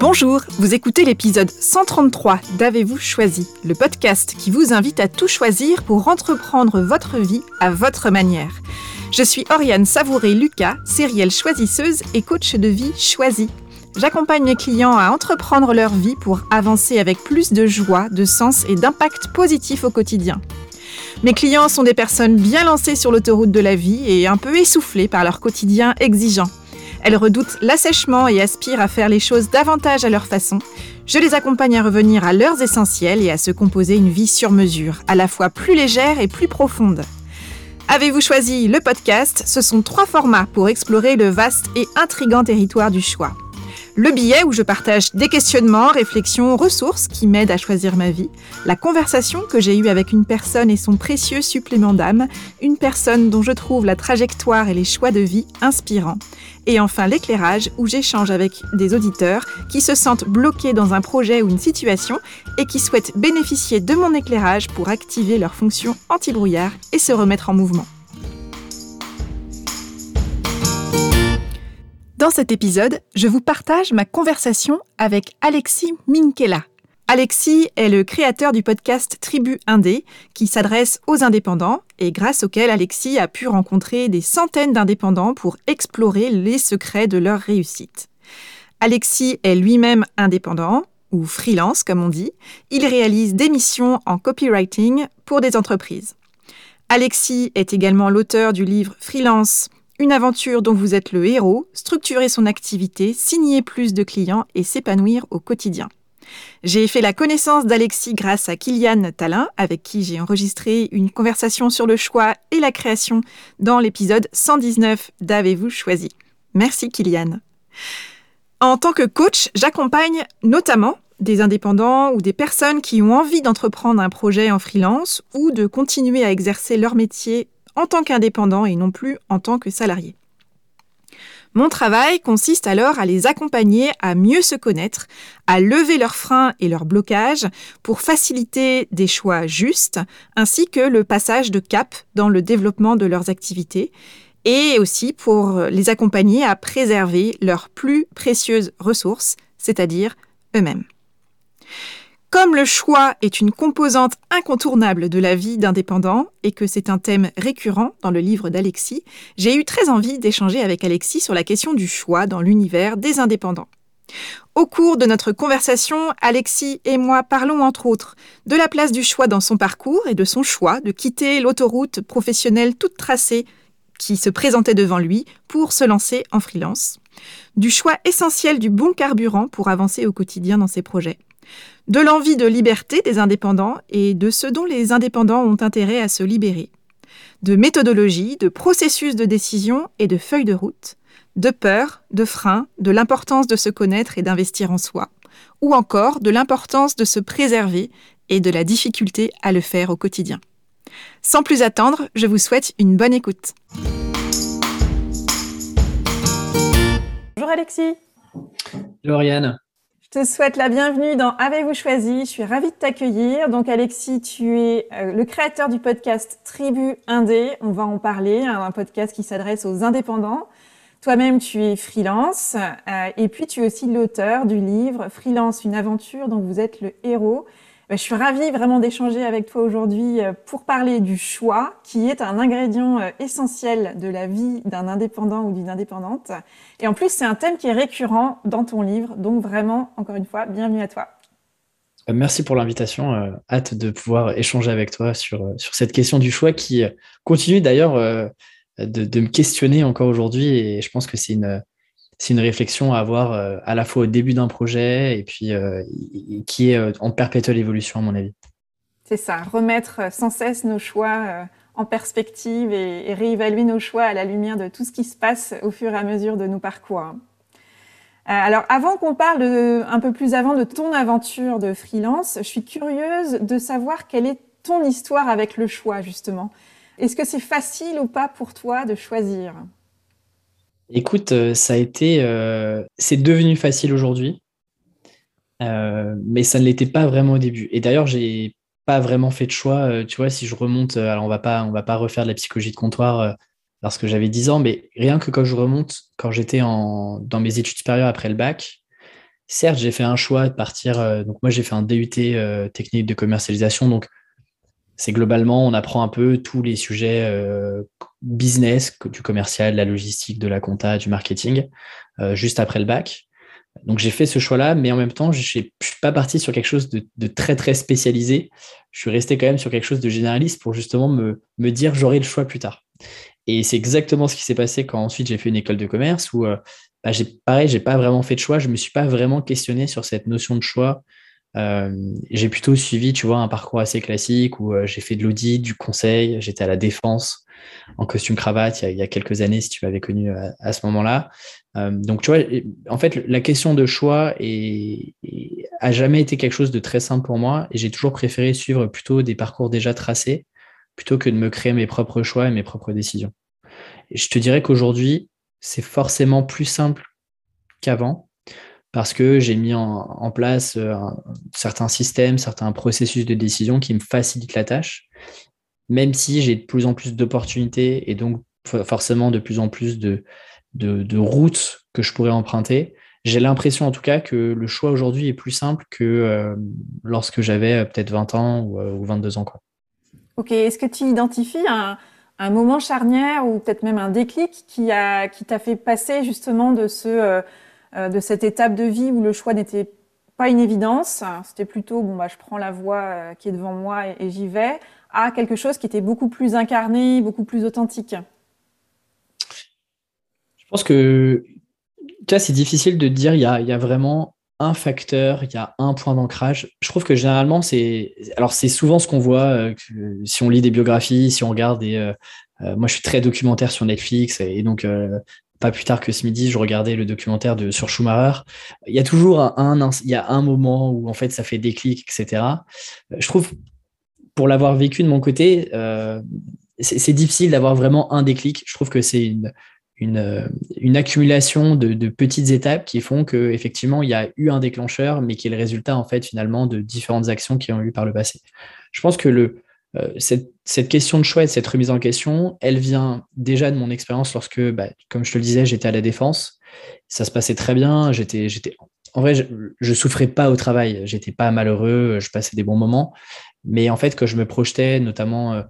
Bonjour, vous écoutez l'épisode 133 d'Avez-vous choisi, le podcast qui vous invite à tout choisir pour entreprendre votre vie à votre manière. Je suis Oriane Savouré-Lucas, sérielle choisisseuse et coach de vie choisie. J'accompagne mes clients à entreprendre leur vie pour avancer avec plus de joie, de sens et d'impact positif au quotidien. Mes clients sont des personnes bien lancées sur l'autoroute de la vie et un peu essoufflées par leur quotidien exigeant. Elles redoutent l'assèchement et aspirent à faire les choses davantage à leur façon. Je les accompagne à revenir à leurs essentiels et à se composer une vie sur mesure, à la fois plus légère et plus profonde. Avez-vous choisi le podcast? Ce sont trois formats pour explorer le vaste et intrigant territoire du choix le billet où je partage des questionnements, réflexions, ressources qui m'aident à choisir ma vie, la conversation que j'ai eue avec une personne et son précieux supplément d'âme, une personne dont je trouve la trajectoire et les choix de vie inspirants, et enfin l'éclairage où j'échange avec des auditeurs qui se sentent bloqués dans un projet ou une situation et qui souhaitent bénéficier de mon éclairage pour activer leur fonction anti-brouillard et se remettre en mouvement. Dans cet épisode, je vous partage ma conversation avec Alexis Minkela. Alexis est le créateur du podcast Tribu Indé qui s'adresse aux indépendants et grâce auquel Alexis a pu rencontrer des centaines d'indépendants pour explorer les secrets de leur réussite. Alexis est lui-même indépendant ou freelance comme on dit. Il réalise des missions en copywriting pour des entreprises. Alexis est également l'auteur du livre Freelance une aventure dont vous êtes le héros, structurer son activité, signer plus de clients et s'épanouir au quotidien. J'ai fait la connaissance d'Alexis grâce à Kylian Talin, avec qui j'ai enregistré une conversation sur le choix et la création dans l'épisode 119 d'Avez-vous choisi. Merci Kylian. En tant que coach, j'accompagne notamment des indépendants ou des personnes qui ont envie d'entreprendre un projet en freelance ou de continuer à exercer leur métier en tant qu'indépendant et non plus en tant que salarié. Mon travail consiste alors à les accompagner à mieux se connaître, à lever leurs freins et leurs blocages pour faciliter des choix justes, ainsi que le passage de cap dans le développement de leurs activités, et aussi pour les accompagner à préserver leurs plus précieuses ressources, c'est-à-dire eux-mêmes. Comme le choix est une composante incontournable de la vie d'indépendant et que c'est un thème récurrent dans le livre d'Alexis, j'ai eu très envie d'échanger avec Alexis sur la question du choix dans l'univers des indépendants. Au cours de notre conversation, Alexis et moi parlons entre autres de la place du choix dans son parcours et de son choix de quitter l'autoroute professionnelle toute tracée qui se présentait devant lui pour se lancer en freelance, du choix essentiel du bon carburant pour avancer au quotidien dans ses projets, de l'envie de liberté des indépendants et de ce dont les indépendants ont intérêt à se libérer, de méthodologie, de processus de décision et de feuilles de route, de peur, de frein, de l'importance de se connaître et d'investir en soi, ou encore de l'importance de se préserver et de la difficulté à le faire au quotidien. Sans plus attendre, je vous souhaite une bonne écoute. Bonjour Alexis. Lauriane. Je te souhaite la bienvenue dans Avez-vous choisi? Je suis ravie de t'accueillir. Donc Alexis, tu es euh, le créateur du podcast Tribu Indé. On va en parler, hein, un podcast qui s'adresse aux indépendants. Toi-même, tu es freelance euh, et puis tu es aussi l'auteur du livre Freelance, une aventure dont vous êtes le héros. Bah, je suis ravie vraiment d'échanger avec toi aujourd'hui euh, pour parler du choix, qui est un ingrédient euh, essentiel de la vie d'un indépendant ou d'une indépendante. Et en plus, c'est un thème qui est récurrent dans ton livre. Donc vraiment, encore une fois, bienvenue à toi. Euh, merci pour l'invitation. hâte de pouvoir échanger avec toi sur, sur cette question du choix qui continue d'ailleurs de, de, me questionner encore aujourd'hui. Et je pense que c'est une, c'est une réflexion à avoir euh, à la fois au début d'un projet et puis euh, qui est euh, en perpétuelle évolution, à mon avis. C'est ça, remettre sans cesse nos choix en perspective et, réévaluer nos choix à la lumière de tout ce qui se passe au fur et à mesure de nos parcours. Alors, avant qu'on parle un peu plus avant de ton aventure de freelance, je suis curieuse de savoir quelle est ton histoire avec le choix, justement. Est-ce que c'est facile ou pas pour toi de choisir? Écoute, euh, ça a été, euh, c'est devenu facile aujourd'hui, euh, mais ça ne l'était pas vraiment au début. Et d'ailleurs, j'ai pas vraiment fait de choix. tu vois, si je remonte, alors on va pas, on va pas refaire de la psychologie de comptoir lorsque j'avais 10 ans, mais rien que quand je remonte, quand j'étais dans mes études supérieures après le bac, certes, j'ai fait un choix de partir. donc, moi, j'ai fait un DUT technique de commercialisation. Donc, c'est globalement, on apprend un peu tous les sujets business, du commercial, de la logistique, de la compta, du marketing, juste après le bac. Donc j'ai fait ce choix-là, mais en même temps, je ne suis pas parti sur quelque chose de, très très spécialisé. Je suis resté quand même sur quelque chose de généraliste pour justement me, me dire j'aurai le choix plus tard. Et c'est exactement ce qui s'est passé quand ensuite j'ai fait une école de commerce où, euh, bah, j'ai, pareil, j'ai pas vraiment fait de choix. Je me suis pas vraiment questionné sur cette notion de choix. Euh, j'ai plutôt suivi, tu vois, un parcours assez classique où euh, j'ai fait de l'audit, du conseil, j'étais à la défense en costume cravate il y a, quelques années, si tu m'avais connu à, ce moment-là. donc, tu vois, en fait, la question de choix est, a jamais été quelque chose de très simple pour moi et j'ai toujours préféré suivre plutôt des parcours déjà tracés plutôt que de me créer mes propres choix et mes propres décisions. Je te dirais qu'aujourd'hui, c'est forcément plus simple qu'avant parce que j'ai mis en, place euh, certains systèmes, certains processus de décision qui me facilitent la tâche, même si j'ai de plus en plus d'opportunités et donc forcément de plus en plus de, routes que je pourrais emprunter. J'ai l'impression en tout cas que le choix aujourd'hui est plus simple que euh, lorsque j'avais euh, peut-être 20 ans ou, ou 22 ans. Ok, est-ce que tu identifies un, moment charnière ou peut-être même un déclic qui t'a qui fait passer justement de, ce, de cette étape de vie où le choix n'était pas une évidence, c'était plutôt bon bah je prends la voie euh, qui est devant moi et, j'y vais, à quelque chose qui était beaucoup plus incarné, beaucoup plus authentique. Je pense que c'est difficile de dire il y a, y a vraiment un facteur, il y a un point d'ancrage. Je trouve que généralement, c'est. Alors, c'est souvent ce qu'on voit euh, si on lit des biographies, si on regarde des. Euh, euh, moi, je suis très documentaire sur Netflix et donc. Pas plus tard que ce midi, je regardais le documentaire de, sur Schumacher. Il y a toujours un, il y a un moment où en fait ça fait déclic, etc. Je trouve, pour l'avoir vécu de mon côté, c'est difficile d'avoir vraiment un déclic. Je trouve que c'est une, euh, une, accumulation de, petites étapes qui font que effectivement il y a eu un déclencheur, mais qui est le résultat en fait finalement de différentes actions qui ont eu par le passé. Je pense que le, euh, cette, question de choix et cette remise en question, elle vient déjà de mon expérience lorsque, bah, comme je te le disais, j'étais à la défense. Ça se passait très bien. J'étais, j'étais, en vrai, je, souffrais pas au travail. J'étais pas malheureux. Je passais des bons moments. Mais en fait, quand je me projetais, notamment euh,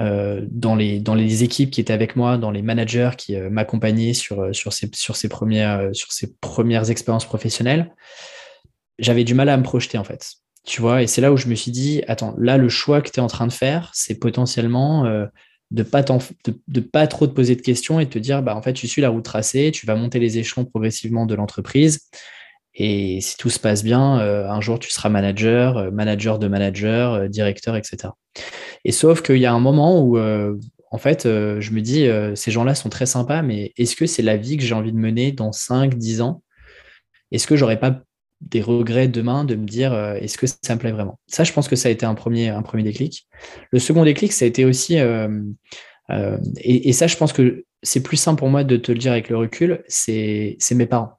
euh, dans, les, dans les équipes qui étaient avec moi, dans les managers qui m'accompagnaient sur, ces premières, sur ces premières expériences professionnelles, j'avais du mal à me projeter en fait. Tu vois, et c'est là où je me suis dit, attends, là, le choix que tu es en train de faire, c'est potentiellement de pas de, pas trop te poser de questions et de te dire, bah, en fait, tu suis la route tracée, tu vas monter les échelons progressivement de l'entreprise. Et si tout se passe bien, un jour, tu seras manager, manager de manager, directeur, etc. Et sauf qu'il y a un moment où, euh, en fait, euh, je me dis, euh, ces gens-là sont très sympas, mais est-ce que c'est la vie que j'ai envie de mener dans 5, 10 ans? Est-ce que j'aurais pas des regrets demain de me dire, est-ce que ça me plaît vraiment? Ça, je pense que ça a été un premier, un premier déclic. Le second déclic, ça a été aussi, et, ça, je pense que c'est plus simple pour moi de te le dire avec le recul, c'est mes parents.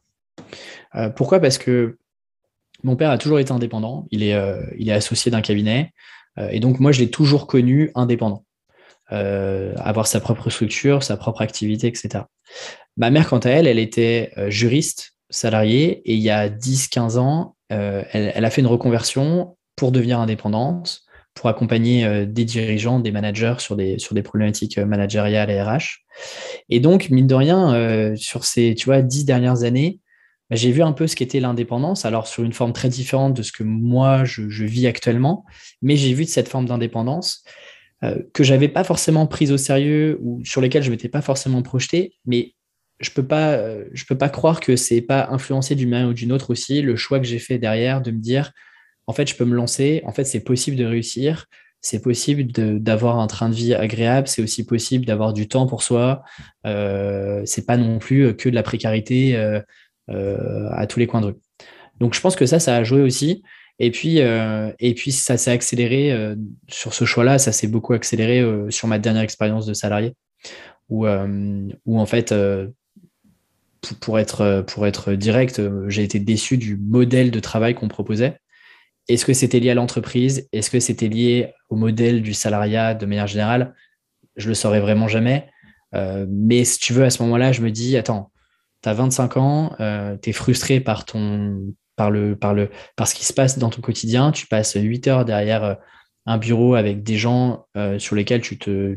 pourquoi? Parce que mon père a toujours été indépendant, il est, il est associé d'un cabinet. Euh, et donc, moi, je l'ai toujours connu indépendant. Euh, avoir sa propre structure, sa propre activité, etc. Ma mère, quant à elle, elle était euh, juriste salariée et il y a 10-15 ans, elle, a fait une reconversion pour devenir indépendante, pour accompagner des dirigeants, des managers sur des, sur des problématiques managériales et RH. Et donc, mine de rien, sur ces tu vois, 10 dernières années, bah, j'ai vu un peu ce qu'était l'indépendance, alors sur une forme très différente de ce que moi je, vis actuellement, mais j'ai vu de cette forme d'indépendance euh, que j'avais pas forcément prise au sérieux ou sur lesquelles je m'étais pas forcément projeté, mais je peux pas, je peux pas croire que c'est pas influencé d'une manière ou d'une autre aussi le choix que j'ai fait derrière de me dire en fait je peux me lancer, en fait c'est possible de réussir, c'est possible d'avoir un train de vie agréable, c'est aussi possible d'avoir du temps pour soi. Euh, c'est pas non plus que de la précarité euh, euh, à tous les coins de rue. Donc je pense que ça, ça a joué aussi. Et puis, euh, et puis ça s'est accéléré sur ce choix-là, ça s'est beaucoup accéléré sur ma dernière expérience de salarié, où, où en fait, pour, être, pour être direct, j'ai été déçu du modèle de travail qu'on proposait. Est-ce que c'était lié à l'entreprise? Est-ce que c'était lié au modèle du salariat de manière générale? Je le saurais vraiment jamais. mais si tu veux, à ce moment-là, je me dis, attends, tu as 25 ans, euh, tu es frustré par ton, par, le, par, ce qui se passe dans ton quotidien. Tu passes 8 heures derrière un bureau avec des gens sur lesquels tu ne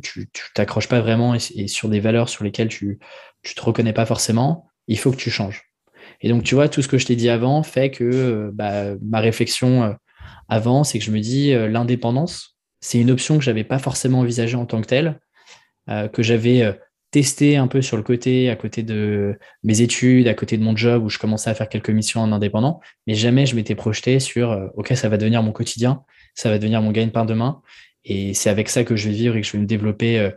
t'accroches pas vraiment et, sur des valeurs sur lesquelles tu ne te reconnais pas forcément. Il faut que tu changes. Et donc, tu vois, tout ce que je t'ai dit avant fait que bah, ma réflexion avant, c'est que je me dis l'indépendance, c'est une option que je n'avais pas forcément envisagée en tant que telle, que j'avais testé un peu sur le côté, à côté de mes études, à côté de mon job où je commençais à faire quelques missions en indépendant, mais jamais je m'étais projeté sur euh, OK, ça va devenir mon quotidien, ça va devenir mon gagne-pain demain. Et c'est avec ça que je vais vivre et que je vais me développer euh,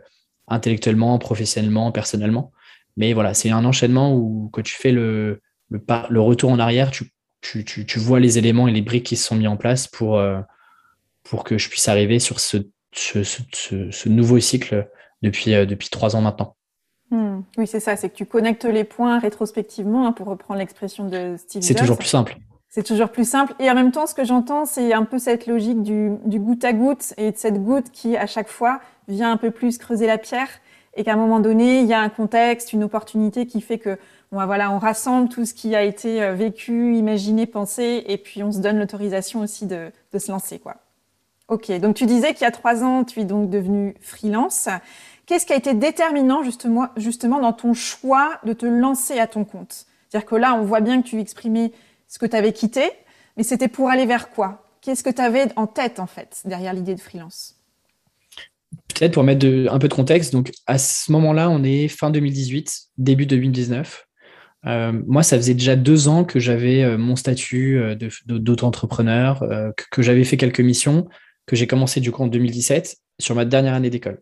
intellectuellement, professionnellement, personnellement. Mais voilà, c'est un enchaînement où quand tu fais le, le, le retour en arrière, tu, tu, tu, vois les éléments et les briques qui se sont mis en place pour, euh, pour que je puisse arriver sur ce, ce, ce, ce nouveau cycle depuis, depuis trois ans maintenant. Hmm. Oui, c'est ça, c'est que tu connectes les points rétrospectivement, hein, pour reprendre l'expression de Steve C'est toujours plus simple. C'est toujours plus simple. Et en même temps, ce que j'entends, c'est un peu cette logique du, goutte à goutte et de cette goutte qui, à chaque fois, vient un peu plus creuser la pierre et qu'à un moment donné, il y a un contexte, une opportunité qui fait que, bon, voilà, on rassemble tout ce qui a été euh, vécu, imaginé, pensé, et puis on se donne l'autorisation aussi de, de se lancer, quoi. Ok, donc tu disais qu'il y a trois ans, tu es donc devenu freelance. Qu'est-ce qui a été déterminant justement, justement dans ton choix de te lancer à ton compte? C'est-à-dire que là, on voit bien que tu exprimais ce que tu avais quitté, mais c'était pour aller vers quoi? Qu'est-ce que tu avais en tête, en fait, derrière l'idée de freelance? Peut-être pour mettre un peu de contexte, donc à ce moment-là, on est fin 2018, début 2019. Euh, moi, ça faisait déjà deux ans que j'avais euh, mon statut euh, d'auto-entrepreneur, que, j'avais fait quelques missions, que j'ai commencé du coup en 2017 sur ma dernière année d'école.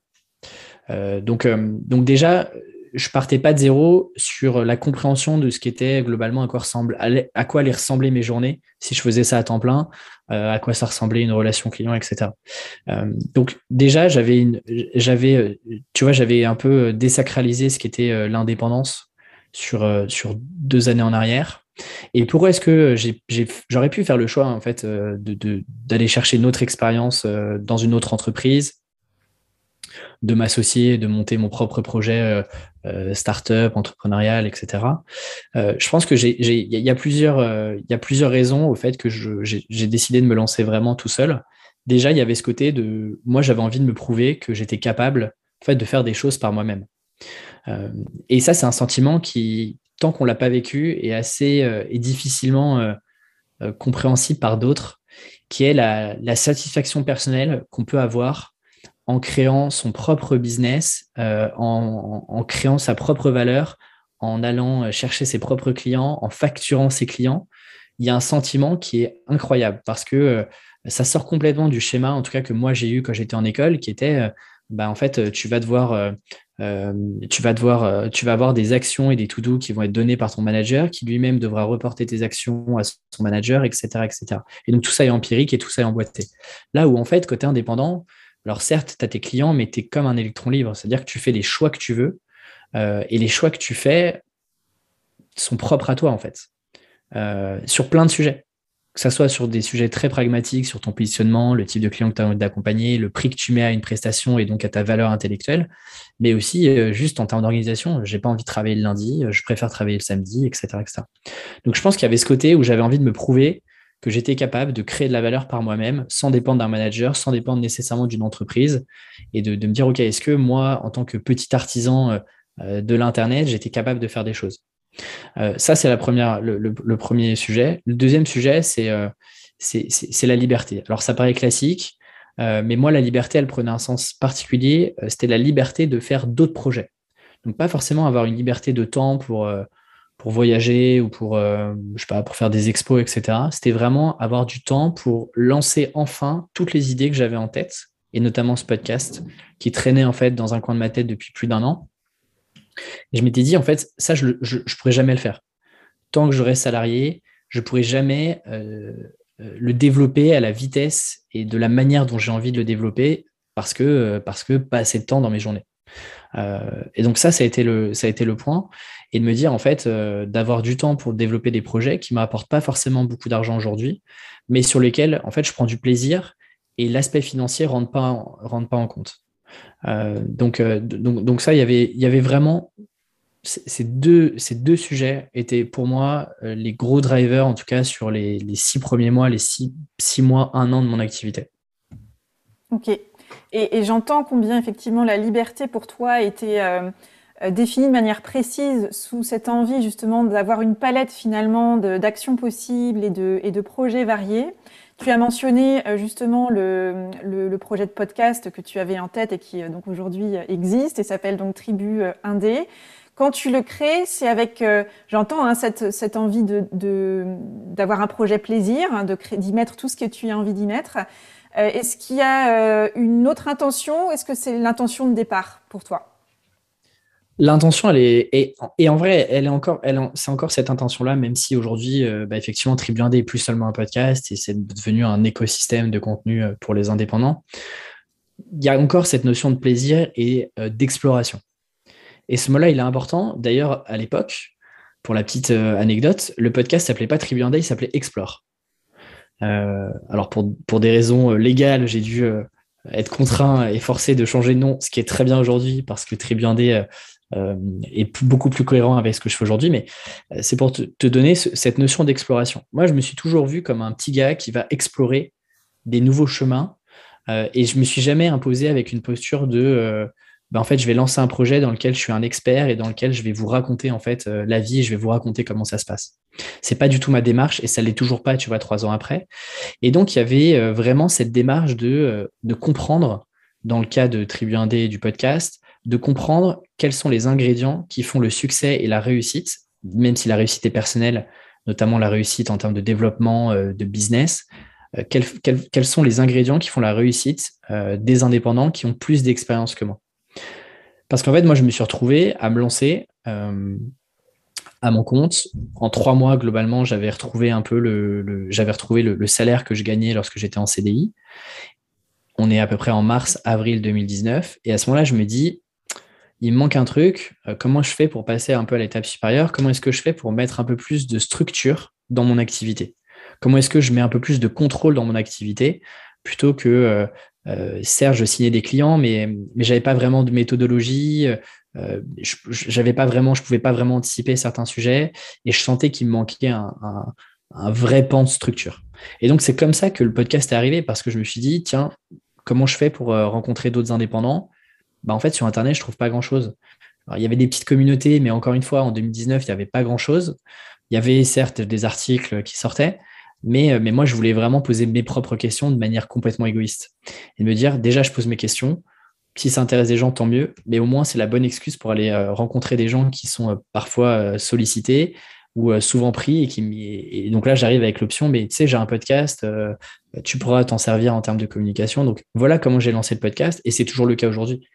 Donc, donc déjà, je partais pas de zéro sur la compréhension de ce qu'était globalement à quoi, à quoi allaient ressembler mes journées si je faisais ça à temps plein, à quoi ça ressemblait une relation client, etc. donc déjà, j'avais une, j'avais, tu vois, j'avais un peu désacralisé ce qu'était l'indépendance sur sur deux années en arrière. Et pourquoi est-ce que j'aurais pu faire le choix en fait de, d'aller chercher une autre expérience dans une autre entreprise de m'associer, de monter mon propre projet euh, euh, startup, entrepreneurial, etc. Euh, je pense que il y, a plusieurs, il y a plusieurs raisons au fait que j'ai décidé de me lancer vraiment tout seul. Déjà, il y avait ce côté de, moi, j'avais envie de me prouver que j'étais capable, en fait, de faire des choses par moi-même. et ça, c'est un sentiment qui, tant qu'on l'a pas vécu, est assez et difficilement compréhensible par d'autres, qui est la, la satisfaction personnelle qu'on peut avoir en créant son propre business, euh, en, créant sa propre valeur, en allant euh, chercher ses propres clients, en facturant ses clients, il y a un sentiment qui est incroyable parce que euh, ça sort complètement du schéma, en tout cas que moi j'ai eu quand j'étais en école, qui était, bah, en fait, tu vas devoir, tu vas devoir, tu vas avoir des actions et des to-do qui vont être donnés par ton manager, qui lui-même devra reporter tes actions à son manager, etc., etc. Et donc tout ça est empirique et tout ça est emboîté. Là où en fait, côté indépendant, alors certes, tu as tes clients, mais tu es comme un électron libre, c'est-à-dire que tu fais les choix que tu veux, euh, et les choix que tu fais sont propres à toi, en fait, euh, sur plein de sujets. Que ce soit sur des sujets très pragmatiques, sur ton positionnement, le type de client que tu as envie d'accompagner, le prix que tu mets à une prestation et donc à ta valeur intellectuelle, mais aussi euh, juste en termes d'organisation. J'ai pas envie de travailler le lundi, je préfère travailler le samedi, etc. etc. Donc je pense qu'il y avait ce côté où j'avais envie de me prouver que j'étais capable de créer de la valeur par moi-même sans dépendre d'un manager, sans dépendre nécessairement d'une entreprise et de, me dire, OK, est-ce que moi, en tant que petit artisan euh, euh, de l'Internet, j'étais capable de faire des choses? Euh, Ça, c'est la première, le, premier sujet. Le deuxième sujet, c'est c'est la liberté. Alors, ça paraît classique, mais moi, la liberté, elle prenait un sens particulier. C'était la liberté de faire d'autres projets. Donc, pas forcément avoir une liberté de temps pour pour voyager ou pour, euh, je sais pas, pour faire des expos, etc. C'était vraiment avoir du temps pour lancer enfin toutes les idées que j'avais en tête, et notamment ce podcast qui traînait en fait dans un coin de ma tête depuis plus d'un an. Et je m'étais dit, en fait, ça, je ne pourrais jamais le faire. Tant que j'aurai salarié, je ne pourrai jamais euh, euh, le développer à la vitesse et de la manière dont j'ai envie de le développer parce que, parce que pas assez de temps dans mes journées. et donc ça, ça a été le, ça a été le point et de me dire en fait euh, d'avoir du temps pour développer des projets qui ne m'apportent pas forcément beaucoup d'argent aujourd'hui, mais sur lesquels en fait je prends du plaisir et l'aspect financier ne rentre pas, en, pas en compte. Euh, donc, euh, donc, donc, ça, y il y avait vraiment ces deux, ces deux sujets étaient pour moi les gros drivers, en tout cas sur les, six premiers mois, les six, six, mois, un an de mon activité. Ok. Et, j'entends combien effectivement la liberté pour toi était définie de manière précise sous cette envie justement d'avoir une palette finalement d'actions possibles et de, et de projets variés. Tu as mentionné euh, justement le, le, projet de podcast que tu avais en tête et qui euh, donc aujourd'hui euh, existe et s'appelle donc Tribu Indé. Quand tu le crées, c'est avec, j'entends hein, cette, cette, envie de, d'avoir un projet plaisir, hein, de d'y mettre tout ce que tu as envie d'y mettre. est-ce qu'il y a une autre intention? Est-ce que c'est l'intention de départ pour toi? L'intention, elle est, et, en vrai, elle est encore, elle, c'est encore cette intention-là, même si aujourd'hui, euh, bah, effectivement, Tribu est plus seulement un podcast et c'est devenu un écosystème de contenu euh, pour les indépendants. Il y a encore cette notion de plaisir et euh, d'exploration. Et ce mot-là, il est important. D'ailleurs, à l'époque, pour la petite anecdote, le podcast s'appelait pas Tribu il s'appelait Explore. alors, pour, des raisons légales, j'ai dû être contraint et forcé de changer de nom, ce qui est très bien aujourd'hui parce que Tribu euh, est beaucoup plus cohérent avec ce que je fais aujourd'hui, mais euh, c'est pour te, donner cette notion d'exploration. Moi, je me suis toujours vu comme un petit gars qui va explorer des nouveaux chemins euh, et je me suis jamais imposé avec une posture de ben, en fait, je vais lancer un projet dans lequel je suis un expert et dans lequel je vais vous raconter en fait la vie, et je vais vous raconter comment ça se passe. C'est pas du tout ma démarche et ça l'est toujours pas, tu vois, trois ans après. Et donc, il y avait vraiment cette démarche de, de comprendre, dans le cas de Tribu Indé du podcast, de comprendre quels sont les ingrédients qui font le succès et la réussite, même si la réussite est personnelle, notamment la réussite en termes de développement euh, de business, euh, quels, sont les ingrédients qui font la réussite euh, des indépendants qui ont plus d'expérience que moi? Parce qu'en fait, moi, je me suis retrouvé à me lancer à mon compte. En trois mois, globalement, j'avais retrouvé un peu le, j'avais retrouvé le, salaire que je gagnais lorsque j'étais en CDI. On est à peu près en mars, avril 2019. Et à ce moment-là, je me dis, il me manque un truc. Euh, comment je fais pour passer un peu à l'étape supérieure? Comment est-ce que je fais pour mettre un peu plus de structure dans mon activité? Comment est-ce que je mets un peu plus de contrôle dans mon activité plutôt que, euh, euh certes, je signais des clients, mais, mais j'avais pas vraiment de méthodologie. Euh, j'avais pas vraiment, je pouvais pas vraiment anticiper certains sujets et je sentais qu'il me manquait un, un vrai pan de structure. Et donc, c'est comme ça que le podcast est arrivé parce que je me suis dit, tiens, comment je fais pour rencontrer d'autres indépendants? Bah, en fait, sur Internet, je trouve pas grand-chose. Il y avait des petites communautés, mais encore une fois, en 2019, il n'y avait pas grand-chose. Il y avait certes des articles qui sortaient, mais, euh, mais moi, je voulais vraiment poser mes propres questions de manière complètement égoïste. Et me dire, déjà, je pose mes questions. Si ça intéresse des gens, tant mieux. Mais au moins, c'est la bonne excuse pour aller euh, rencontrer des gens qui sont euh, parfois sollicités, ou euh, souvent pris et qui et donc là j'arrive avec l'option mais tu sais j'ai un podcast euh, tu pourras t'en servir en termes de communication. Donc voilà comment j'ai lancé le podcast et c'est toujours le cas aujourd'hui.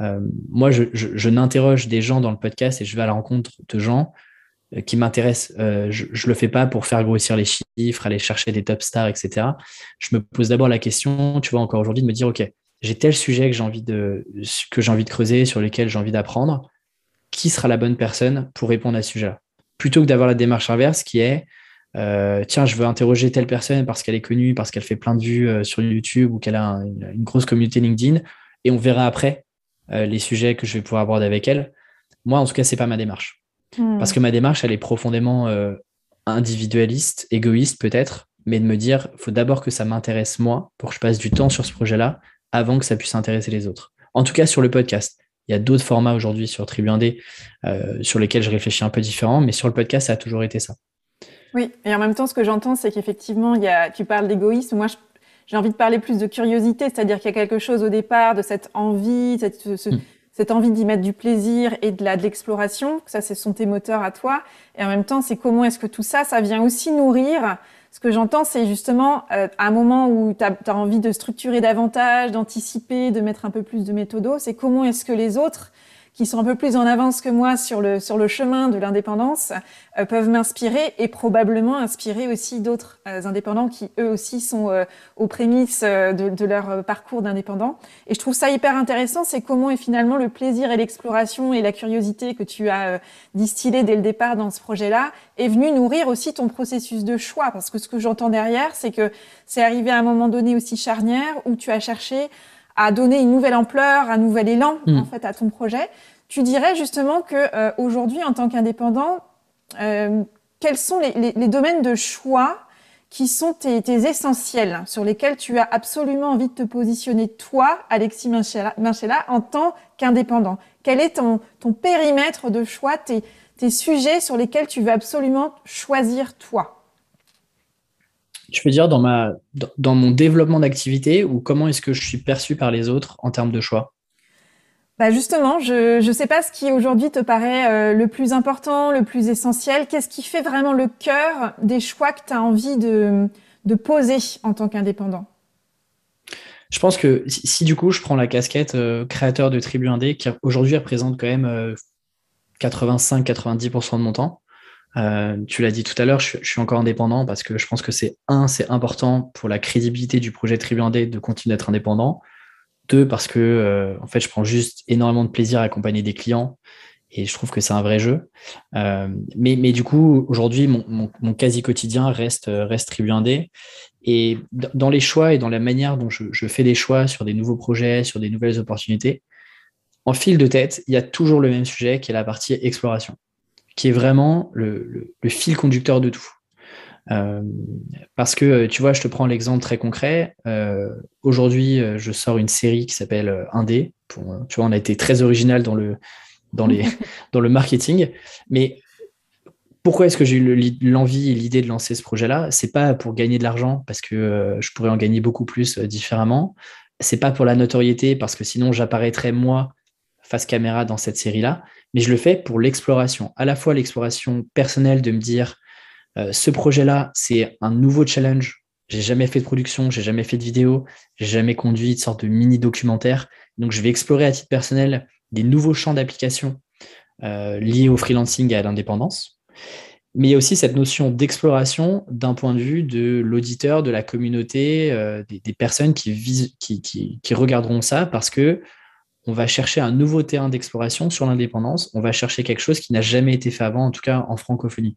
Euh, moi je, je, n'interroge des gens dans le podcast et je vais à la rencontre de gens qui m'intéressent. Je, je le fais pas pour faire grossir les chiffres aller chercher des top stars etc je me pose d'abord la question tu vois encore aujourd'hui de me dire ok j'ai tel sujet que j'ai envie de que j'ai envie de creuser sur lequel j'ai envie d'apprendre. Qui sera la bonne personne pour répondre à ce sujet là plutôt que d'avoir la démarche inverse qui est euh, tiens, je veux interroger telle personne parce qu'elle est connue, parce qu'elle fait plein de vues euh, sur YouTube ou qu'elle a une, grosse communauté LinkedIn, et on verra après euh, les sujets que je vais pouvoir aborder avec elle. Moi, en tout cas, c'est pas ma démarche. Hmm. Parce que ma démarche, elle est profondément individualiste, égoïste peut-être, mais de me dire, faut d'abord que ça m'intéresse moi pour que je passe du temps sur ce projet-là avant que ça puisse intéresser les autres. En tout cas, sur le podcast. Il y a d'autres formats aujourd'hui sur Tribu euh, sur lesquels je réfléchis un peu différent, mais sur le podcast, ça a toujours été ça. Oui, et en même temps, ce que j'entends, c'est qu'effectivement, il y a, tu parles d'égoïsme. Moi, j'ai envie de parler plus de curiosité, c'est-à-dire qu'il y a quelque chose au départ de cette envie, cette, hmm. cette envie d'y mettre du plaisir et de l'exploration. Ça, ce sont tes moteurs à toi. Et en même temps, c'est comment est-ce que tout ça, ça vient aussi nourrir ce que j'entends, c'est justement euh, à un moment où tu as, envie de structurer davantage, d'anticiper, de mettre un peu plus de méthodo, c'est comment est-ce que les autres qui sont un peu plus en avance que moi sur le, sur le chemin de l'indépendance euh, peuvent m'inspirer et probablement inspirer aussi d'autres euh, indépendants qui eux aussi sont euh, aux prémices de, de, leur parcours d'indépendant. Et je trouve ça hyper intéressant, c'est comment est finalement le plaisir et l'exploration et la curiosité que tu as distillé dès le départ dans ce projet-là est venu nourrir aussi ton processus de choix. Parce que ce que j'entends derrière, c'est que c'est arrivé à un moment donné aussi charnière où tu as cherché à donner une nouvelle ampleur, un nouvel élan hmm. en fait à ton projet. tu dirais justement que aujourd'hui, en tant qu'indépendant, quels sont les, domaines de choix qui sont tes, essentiels, sur lesquels tu as absolument envie de te positionner, toi, Alexis Minchella, en tant qu'indépendant? Quel est ton, périmètre de choix, tes, sujets sur lesquels tu veux absolument choisir toi? Je veux dire dans, ma, dans mon développement d'activité ou comment est-ce que je suis perçu par les autres en termes de choix? Bah justement, je ne sais pas ce qui aujourd'hui te paraît euh, le plus important, le plus essentiel. Qu'est-ce qui fait vraiment le cœur des choix que tu as envie de, poser en tant qu'indépendant? Je pense que si, du coup je prends la casquette euh, créateur de Tribu Indé, qui aujourd'hui représente quand même 85-90% euh, de mon temps, tu l'as dit tout à l'heure, je, suis encore indépendant parce que je pense que c'est un, c'est important pour la crédibilité du projet Tribu Indé de continuer d'être indépendant. Deux, parce que euh, en fait, je prends juste énormément de plaisir à accompagner des clients et je trouve que c'est un vrai jeu. Euh, mais, du coup, aujourd'hui, mon, quasi quotidien reste, reste. Et dans les choix et dans la manière dont je, fais des choix sur des nouveaux projets, sur des nouvelles opportunités, en fil de tête, il y a toujours le même sujet qui est la partie exploration, qui est vraiment le fil conducteur de tout. Euh, parce que, tu vois, je te prends l'exemple très concret. Euh, aujourd'hui, euh, je sors une série qui s'appelle Indé. Pour, tu vois, on a été très original dans le, dans les, dans le marketing. Mais pourquoi est-ce que j'ai eu l'envie et l'idée de lancer ce projet-là? C'est pas pour gagner de l'argent, parce que je pourrais en gagner beaucoup plus différemment. C'est pas pour la notoriété, parce que sinon j'apparaîtrais moi face caméra dans cette série-là. Mais je le fais pour l'exploration. À la fois l'exploration personnelle de me dire euh, ce projet-là, c'est un nouveau challenge. J'ai jamais fait de production, j'ai jamais fait de vidéo, j'ai jamais conduit une sorte de mini documentaire. Donc, je vais explorer à titre personnel des nouveaux champs d'application euh, liés au freelancing et à l'indépendance. Mais il y a aussi cette notion d'exploration d'un point de vue de l'auditeur, de la communauté, euh, des, personnes qui, qui, regarderont ça parce que on va chercher un nouveau terrain d'exploration sur l'indépendance. On va chercher quelque chose qui n'a jamais été fait avant, en tout cas en francophonie.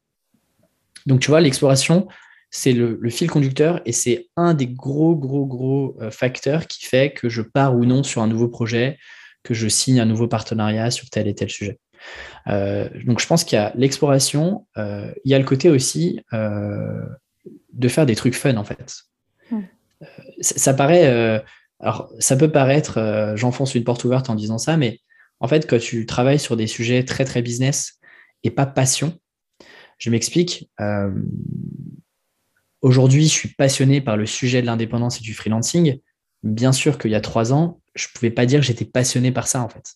Donc, tu vois, l'exploration, c'est le, fil conducteur et c'est un des gros, gros, gros euh, facteurs qui fait que je pars ou non sur un nouveau projet, que je signe un nouveau partenariat sur tel et tel sujet. Euh, donc, je pense qu'il y a l'exploration, euh, il y a le côté aussi de faire des trucs fun, en fait. Hmm. Ça, paraît, alors, ça peut paraître, j'enfonce une porte ouverte en disant ça, mais en fait, quand tu travailles sur des sujets très, très business et pas passion, je m'explique. Euh, aujourd'hui, je suis passionné par le sujet de l'indépendance et du freelancing. Bien sûr qu'il y a trois ans, je ne pouvais pas dire que j'étais passionné par ça, en fait.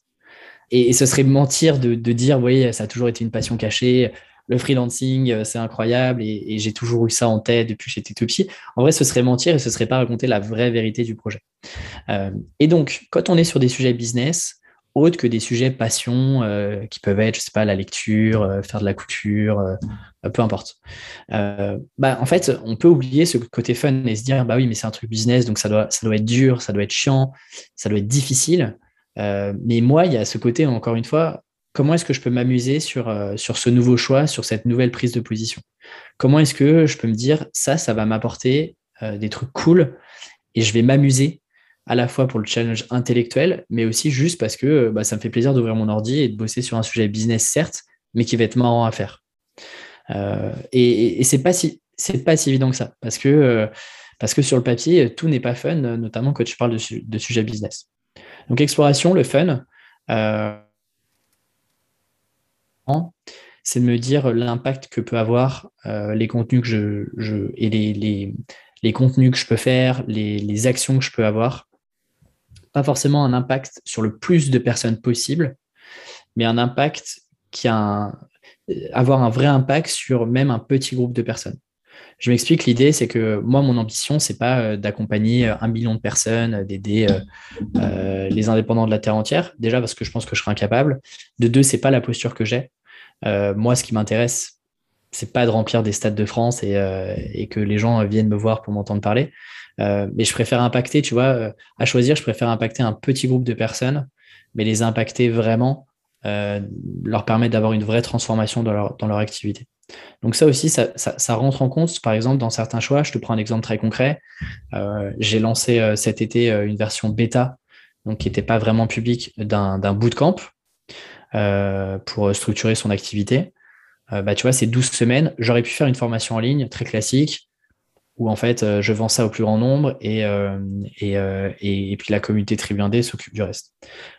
Et, ce serait mentir de, dire, oui, ça a toujours été une passion cachée, le freelancing, euh, c'est incroyable, et, j'ai toujours eu ça en tête depuis que j'étais tout petit. En vrai, ce serait mentir et ce serait pas raconter la vraie vérité du projet. Euh, et donc, quand on est sur des sujets business, autres que des sujets passion euh, qui peuvent être, je sais pas, la lecture, faire de la couture, peu importe. bah, en fait, on peut oublier ce côté fun et se dire, bah oui, mais c'est un truc business, donc ça doit, ça doit être dur, ça doit être chiant, ça doit être difficile. mais moi, il y a ce côté, encore une fois, comment est-ce que je peux m'amuser sur, sur ce nouveau choix, sur cette nouvelle prise de position? Comment est-ce que je peux me dire, ça, ça va m'apporter des trucs cool et je vais m'amuser à la fois pour le challenge intellectuel, mais aussi juste parce que bah, ça me fait plaisir d'ouvrir mon ordi et de bosser sur un sujet business, certes, mais qui va être marrant à faire. Euh, et, et, c'est pas si évident que ça, parce que, euh, sur le papier, tout n'est pas fun, notamment quand tu parles de, de sujets business. Donc exploration, le fun, euh, c'est de me dire l'impact que peut avoir les contenus que je, et les, les, contenus que je peux faire, les, les actions que je peux avoir pas forcément un impact sur le plus de personnes possible, mais un impact qui a un, avoir un vrai impact sur même un petit groupe de personnes. Je m'explique, l'idée, c'est que moi, mon ambition, c'est pas euh, d'accompagner euh, un million de personnes, d'aider euh, les indépendants de la terre entière. Déjà parce que je pense que je serais incapable. De deux, c'est pas la posture que j'ai. Moi, ce qui m'intéresse, c'est pas de remplir des stades de France et, et, que les gens viennent me voir pour m'entendre parler. Euh, mais je préfère impacter, tu vois, euh, à choisir, je préfère impacter un petit groupe de personnes, mais les impacter vraiment, euh, leur permettre d'avoir une vraie transformation dans leur, activité. Donc ça aussi, ça, ça, rentre en compte, par exemple, dans certains choix. Je te prends un exemple très concret. J'ai lancé cet été une version bêta, donc qui n'était pas vraiment publique, d'un bootcamp. Pour structurer son activité. bah, tu vois, ces 12 semaines, j'aurais pu faire une formation en ligne très classique où en fait je vends ça au plus grand nombre et, puis la communauté Tribu s'occupe du reste.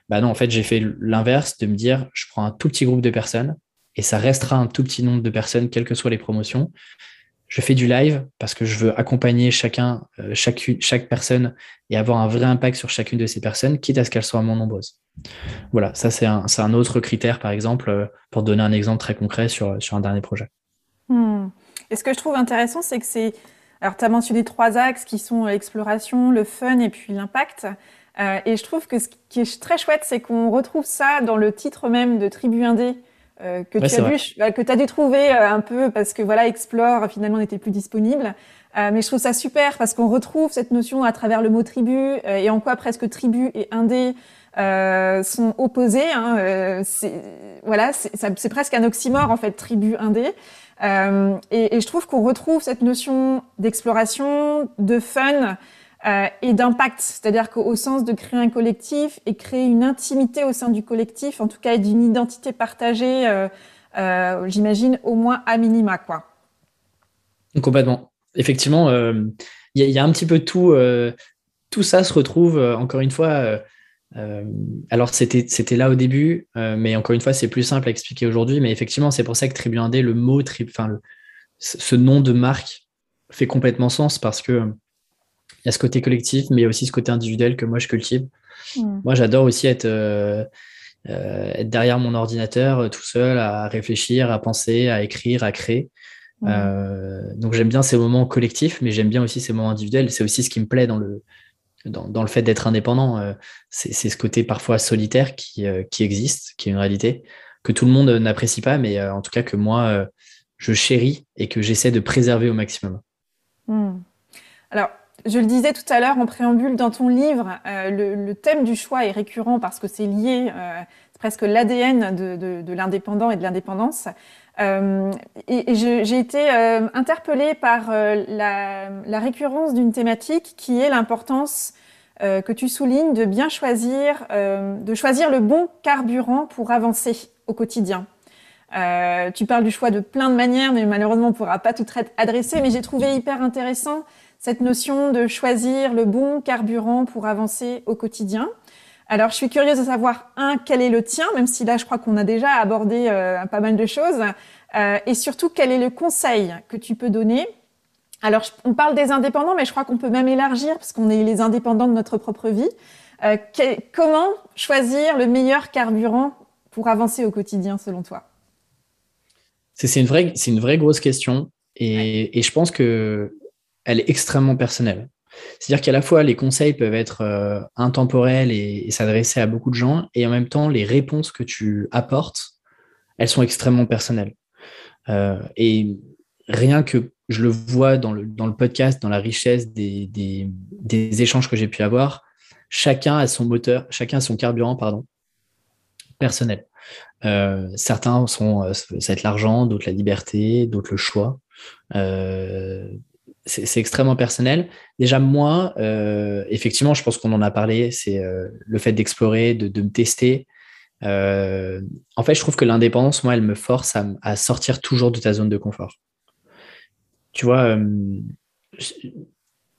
Bah non, en fait, j'ai fait l'inverse de me dire je prends un tout petit groupe de personnes et ça restera un tout petit nombre de personnes, quelles que soient les promotions. Je fais du live parce que je veux accompagner chacun, euh, chaque, personne et avoir un vrai impact sur chacune de ces personnes, quitte à ce qu'elles soient moins nombreuses. Voilà, ça c'est un, autre critère, par exemple, euh, pour donner un exemple très concret sur, sur un dernier projet. Hmm. Et ce que je trouve intéressant, c'est que c'est... Alors, tu as mentionné trois axes qui sont l'exploration, le fun et puis l'impact. Euh, et je trouve que ce qui est très chouette, c'est qu'on retrouve ça dans le titre même de Tribu Indé, euh, que, tu as dû, bah, que tu as dû trouver euh, un peu parce que voilà, Explore finalement n'était plus disponible. Euh, mais je trouve ça super parce qu'on retrouve cette notion à travers le mot tribu et en quoi presque tribu et indé sont opposés. Hein, c'est voilà, c'est presque un oxymore en fait, tribu indé. Et, et, je trouve qu'on retrouve cette notion d'exploration, de fun. Euh, et d'impact, c'est-à-dire qu'au sens de créer un collectif et créer une intimité au sein du collectif, en tout cas d'une identité partagée, euh, euh, j'imagine au moins à minima, quoi. Complètement. Effectivement, il y, a un petit peu tout. tout ça se retrouve encore une fois. alors c'était là au début, mais encore une fois c'est plus simple à expliquer aujourd'hui. Mais effectivement c'est pour ça que Tribu Indé, le mot, ce nom de marque fait complètement sens parce que il y a ce côté collectif, mais il y a aussi ce côté individuel que moi je cultive. Mm. Moi, j'adore aussi être, euh, euh, être derrière mon ordinateur euh, tout seul à réfléchir, à penser, à écrire, à créer. Mm. donc j'aime bien ces moments collectifs, mais j'aime bien aussi ces moments individuels. C'est aussi ce qui me plaît dans le, dans, le fait d'être indépendant. c'est ce côté parfois solitaire qui, qui existe, qui est une réalité, que tout le monde n'apprécie pas, mais en tout cas que moi, je chéris et que j'essaie de préserver au maximum. Mm. Alors, je le disais tout à l'heure en préambule dans ton livre, euh, le, thème du choix est récurrent parce que c'est lié, euh, c'est presque l'ADN de, l'indépendant et de l'indépendance. Euh, et, j'ai été interpellée par la, récurrence d'une thématique qui est l'importance que tu soulignes de bien choisir, de choisir le bon carburant pour avancer au quotidien. tu parles du choix de plein de manières, mais malheureusement on ne pourra pas tout adresser, mais j'ai trouvé hyper intéressant cette notion de choisir le bon carburant pour avancer au quotidien. Alors, je suis curieuse de savoir, un, quel est le tien, même si là, je crois qu'on a déjà abordé euh, pas mal de choses, euh, et surtout, quel est le conseil que tu peux donner? Alors, on parle des indépendants, mais je crois qu'on peut même élargir, parce qu'on est les indépendants de notre propre vie. Euh, comment choisir le meilleur carburant pour avancer au quotidien, selon toi? C'est une, vraie, une vraie grosse question, et, et je pense que elle est extrêmement personnelle. C'est-à-dire qu'à la fois, les conseils peuvent être euh, intemporels et, s'adresser à beaucoup de gens, et en même temps, les réponses que tu apportes, elles sont extrêmement personnelles. Euh, et rien que je le vois dans le, podcast, dans la richesse des, des, échanges que j'ai pu avoir, chacun a son moteur, chacun a son carburant, pardon, personnel. Euh, certains sont, ça va être l'argent, d'autres la liberté, d'autres le choix c'est extrêmement personnel. Déjà, moi, euh, effectivement, je pense qu'on en a parlé, c'est euh, le fait d'explorer, de, me tester. Euh, en fait, je trouve que l'indépendance, moi, elle me force à, sortir toujours de ta zone de confort. Tu vois,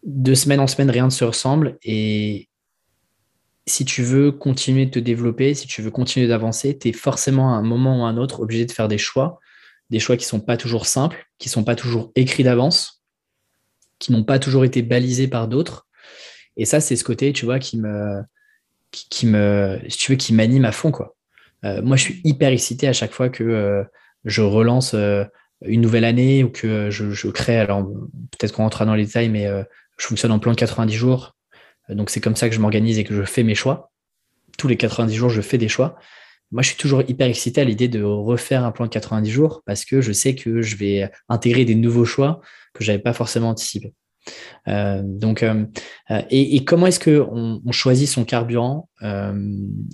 de semaine en semaine, rien ne se ressemble. Et si tu veux continuer de te développer, si tu veux continuer d'avancer, tu es forcément à un moment ou à un autre obligé de faire des choix, des choix qui ne sont pas toujours simples, qui ne sont pas toujours écrits d'avance qui n'ont pas toujours été balisés par d'autres. Et ça, c'est ce côté, tu vois, qui me, qui, me, si tu veux, qui m'anime à fond, quoi. Euh, moi, je suis hyper excité à chaque fois que euh, je relance euh, une nouvelle année ou que je, crée. Alors, peut-être qu'on rentrera dans les détails, mais je fonctionne en plan de 90 jours. Donc, c'est comme ça que je m'organise et que je fais mes choix. Tous les 90 jours, je fais des choix. Moi, je suis toujours hyper excité à l'idée de refaire un plan de 90 jours parce que je sais que je vais intégrer des nouveaux choix que j'avais pas forcément anticipé. Euh, donc, euh, euh, et, comment est-ce que on, choisit son carburant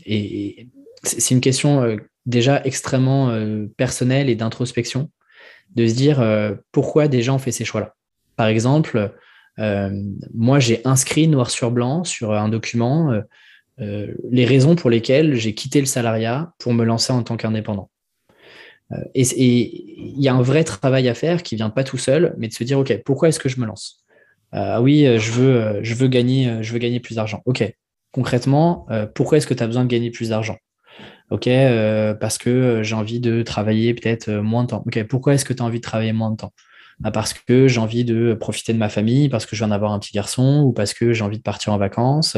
Et, c'est une question déjà extrêmement personnelle et d'introspection, de se dire pourquoi déjà on fait ces choix-là. Par exemple, moi j'ai inscrit noir sur blanc sur un document les raisons pour lesquelles j'ai quitté le salariat pour me lancer en tant qu'indépendant. et il y a un vrai travail à faire qui vient pas tout seul, mais de se dire, OK, pourquoi est-ce que je me lance? Ah oui, je veux, gagner, je veux gagner plus d'argent. OK, concrètement, pourquoi est-ce que tu as besoin de gagner plus d'argent? Ok, parce que j'ai envie de travailler peut-être moins de temps. Ok, pourquoi est-ce que tu as envie de travailler moins de temps? Bah, parce que j'ai envie de profiter de ma famille, parce que je viens d'avoir un petit garçon, ou parce que j'ai envie de partir en vacances.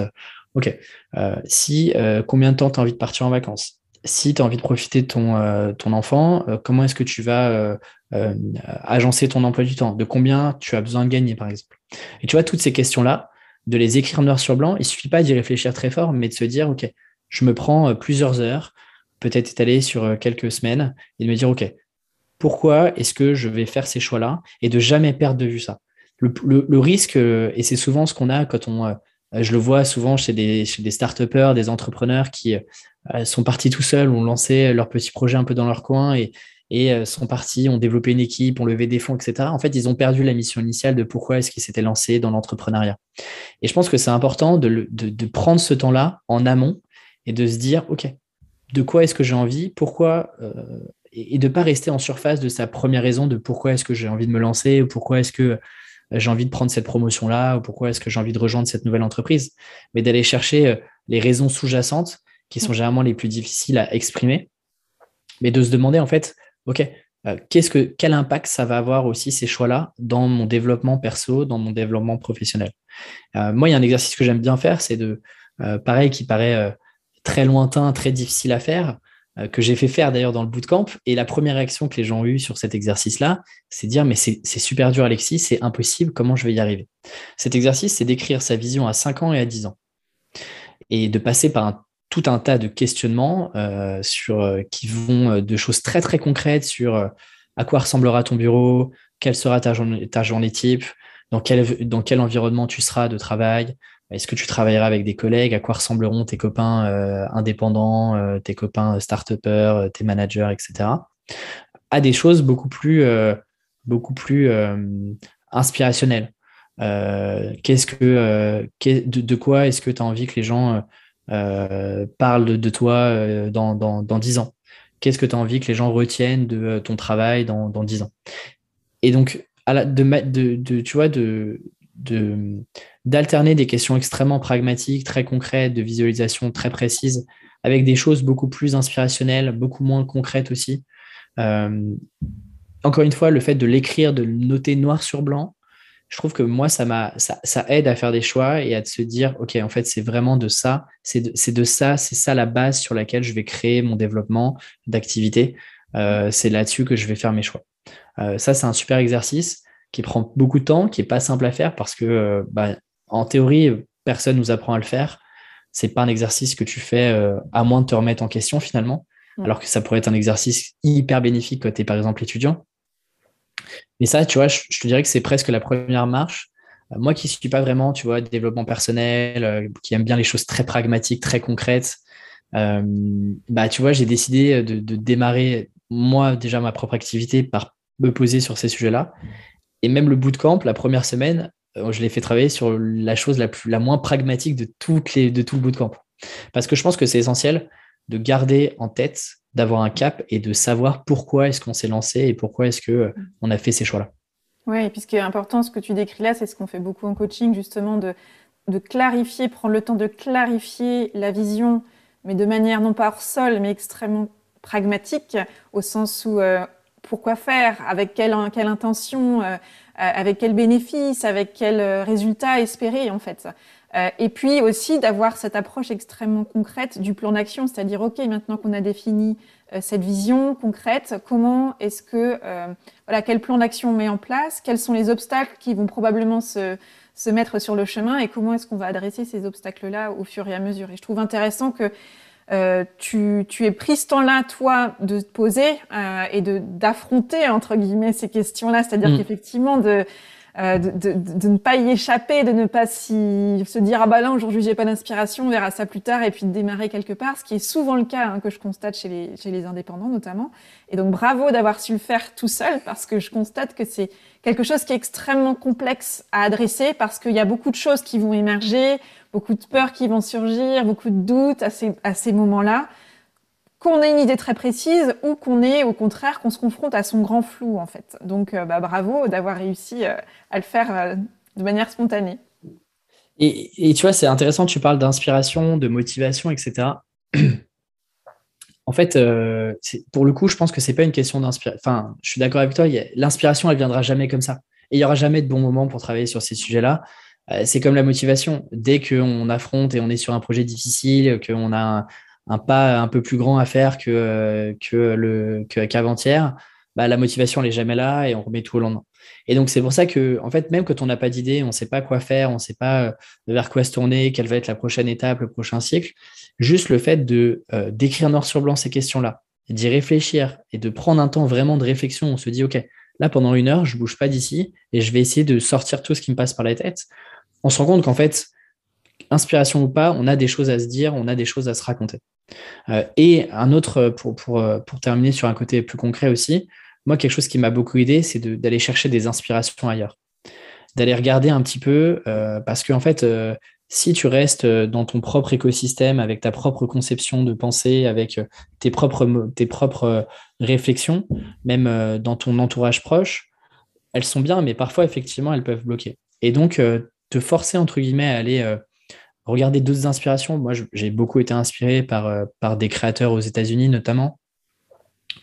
Ok. Euh, si euh, combien de temps tu envie de partir en vacances? Si tu envie de profiter de ton, euh, ton enfant, comment est-ce que tu vas agencer ton emploi du temps? De combien tu as besoin de gagner, par exemple? Et tu vois, toutes ces questions-là, de les écrire noir sur blanc, il suffit pas d'y réfléchir très fort, mais de se dire, OK, je me prends plusieurs heures, peut-être étalé sur quelques semaines, et de me dire, OK, pourquoi est-ce que je vais faire ces choix-là? Et de jamais perdre de vue ça. Le, risque, euh, et c'est souvent ce qu'on a quand on, je le vois souvent chez des, chez des des entrepreneurs qui euh, sont partis tout seuls, ont lancé leur petit projet un peu dans leur coin et, et sont partis, ont développé une équipe, ont levé des fonds, etc. En fait, ils ont perdu la mission initiale de pourquoi est-ce qu'ils s'étaient lancés dans l'entrepreneuriat. Et je pense que c'est important de, prendre ce temps-là en amont et de se dire, OK, de quoi est-ce que j'ai envie? Pourquoi et, de ne pas rester en surface de sa première raison de pourquoi est-ce que j'ai envie de me lancer, ou pourquoi est-ce que euh, j'ai envie de prendre cette promotion-là, ou pourquoi est-ce que j'ai envie de rejoindre cette nouvelle entreprise, mais d'aller chercher euh, les raisons sous-jacentes qui sont généralement les plus difficiles à exprimer, mais de se demander en fait, OK, euh, qu'est-ce que, quel impact ça va avoir aussi ces choix-là dans mon développement perso, dans mon développement professionnel? moi, il y a un exercice que j'aime bien faire, c'est de, pareil, qui paraît très lointain, très difficile à faire, euh, que j'ai fait faire d'ailleurs dans le bootcamp. Et la première réaction que les gens ont eue sur cet exercice-là, c'est dire mais c'est super dur Alexis, c'est impossible, comment je vais y arriver? Cet exercice, c'est d'écrire sa vision à 5 ans et à 10 ans. Et de passer par tout un tas de questionnements euh, sur, euh, qui vont de choses très très concrètes sur à quoi ressemblera ton bureau, quelle sera ta journée, ta journée type, dans quel, dans quel environnement tu seras de travail, est-ce que tu travailleras avec des collègues? À quoi ressembleront tes copains euh, indépendants, euh, tes copains start-upers, euh, tes managers, etc. À des choses beaucoup plus, inspirationnelles. qu'est-ce que, de, quoi est-ce que tu as envie que les gens parlent de, toi dans, dans, dans, 10 ans? Qu'est-ce que tu as envie que les gens retiennent de ton travail dans, dans 10 ans? Et donc, à la, de, de, tu vois, de, d'alterner des questions extrêmement pragmatiques, très concrètes, de visualisation très précise, avec des choses beaucoup plus inspirationnelles, beaucoup moins concrètes aussi. Euh, encore une fois, le fait de l'écrire, de le noter noir sur blanc, je trouve que moi, ça, m'a, ça, aide à faire des choix et à se dire, OK, en fait, c'est vraiment de ça, c'est de, ça, c'est ça la base sur laquelle je vais créer mon développement d'activité. Euh, c'est là-dessus que je vais faire mes choix. Euh, ça, c'est un super exercice qui prend beaucoup de temps, qui est pas simple à faire parce que bah, en théorie, personne nous apprend à le faire. C'est pas un exercice que tu fais euh, à moins de te remettre en question finalement, alors que ça pourrait être un exercice hyper bénéfique quand tu es par exemple étudiant. Mais ça, tu vois, je, te dirais que c'est presque la première marche. Euh, moi qui ne suis pas vraiment, tu vois, développement personnel, euh, qui aime bien les choses très pragmatiques, très concrètes, bah, tu vois, j'ai décidé de, de, démarrer moi déjà ma propre activité par me poser sur ces sujets-là. Et même le bootcamp, la première semaine, euh, je l'ai fait travailler sur la chose la, plus, la moins pragmatique de, toutes les, de tout le bootcamp. Parce que je pense que c'est essentiel de garder en tête, d'avoir un cap et de savoir pourquoi est-ce qu'on s'est lancé et pourquoi est-ce qu'on euh, a fait ces choix-là. Oui, et puis ce qui est important, ce que tu décris là, c'est ce qu'on fait beaucoup en coaching, justement, de, de clarifier, prendre le temps de clarifier la vision, mais de manière non pas hors sol, mais extrêmement pragmatique, au sens où euh, pourquoi faire, avec quelle, quelle intention, euh, avec quel bénéfice, avec quel euh, résultat espérer en fait. Euh, et puis aussi d'avoir cette approche extrêmement concrète du plan d'action, c'est-à-dire ok maintenant qu'on a défini cette vision concrète, comment est-ce que voilà quel plan d'action on met en place, quels sont les obstacles qui vont probablement se, se mettre sur le chemin et comment est-ce qu'on va adresser ces obstacles-là au fur et à mesure. Et je trouve intéressant que euh, tu, tu, es pris ce temps-là, toi, de te poser euh, et de d'affronter entre guillemets ces questions-là, c'est-à-dire mm. qu'effectivement de, euh, de, de, de, ne pas y échapper, de ne pas si, se dire ah bah là aujourd'hui j'ai pas d'inspiration, on verra ça plus tard et puis de démarrer quelque part, ce qui est souvent le cas hein, que je constate chez les chez les indépendants notamment. Et donc bravo d'avoir su le faire tout seul parce que je constate que c'est quelque chose qui est extrêmement complexe à adresser parce qu'il y a beaucoup de choses qui vont émerger, beaucoup de peurs qui vont surgir, beaucoup de doutes à ces, moments-là. Qu'on ait une idée très précise ou qu'on ait au contraire qu'on se confronte à son grand flou en fait. Donc euh, bah, bravo d'avoir réussi euh, à le faire euh, de manière spontanée. Et tu vois, c'est intéressant, tu parles d'inspiration, de motivation, etc. en fait, euh, pour le coup, je pense que c'est pas une question d'inspiration. Enfin, je suis d'accord avec toi. L'inspiration, elle viendra jamais comme ça. Et il y aura jamais de bon moment pour travailler sur ces sujets-là. Euh, c'est comme la motivation. Dès qu'on affronte et on est sur un projet difficile, qu'on a un, pas un peu plus grand à faire que que le qu'avant-hier, bah, la motivation elle jamais là et on remet tout au lendemain. Et donc c'est pour ça que en fait même quand on n'a pas d'idée, on ne sait pas quoi faire, on ne sait pas euh, vers quoi se tourner, quelle va être la prochaine étape, le prochain cycle, Juste le fait de euh, d'écrire noir sur blanc ces questions-là, d'y réfléchir et de prendre un temps vraiment de réflexion, on se dit, OK, là, pendant une heure, je bouge pas d'ici et je vais essayer de sortir tout ce qui me passe par la tête. On se rend compte qu'en fait, inspiration ou pas, on a des choses à se dire, on a des choses à se raconter. Euh, et un autre, pour, pour, euh, pour terminer sur un côté plus concret aussi, moi, quelque chose qui m'a beaucoup aidé, c'est d'aller chercher des inspirations ailleurs. D'aller regarder un petit peu, parce qu'en en fait, si tu restes euh, dans ton propre écosystème, avec ta propre conception de pensée, avec euh, tes propres, euh, réflexions, même dans ton entourage proche, elles sont bien, mais parfois, effectivement, elles peuvent bloquer. Et donc, te forcer, entre guillemets, à aller regarder d'autres inspirations. Moi, j'ai beaucoup été inspiré par, par des créateurs aux États-Unis, notamment,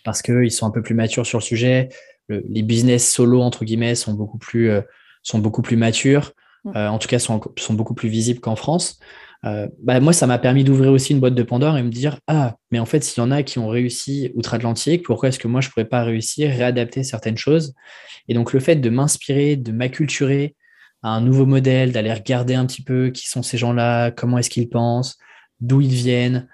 parce qu'ils sont un peu plus matures sur le sujet. les business solo, entre guillemets, sont beaucoup plus, sont beaucoup plus matures. Mm. Euh, en tout cas sont, sont beaucoup plus visibles qu'en France. Euh, bah, moi, ça m'a permis d'ouvrir aussi une boîte de Pandore et me dire Ah, mais en fait, s'il y en a qui ont réussi outre-Atlantique, pourquoi est-ce que moi, je ne pourrais pas réussir, réadapter certaines choses? Et donc, le fait de m'inspirer, de m'acculturer à un nouveau modèle, d'aller regarder un petit peu qui sont ces gens-là, comment est-ce qu'ils pensent, d'où ils viennent,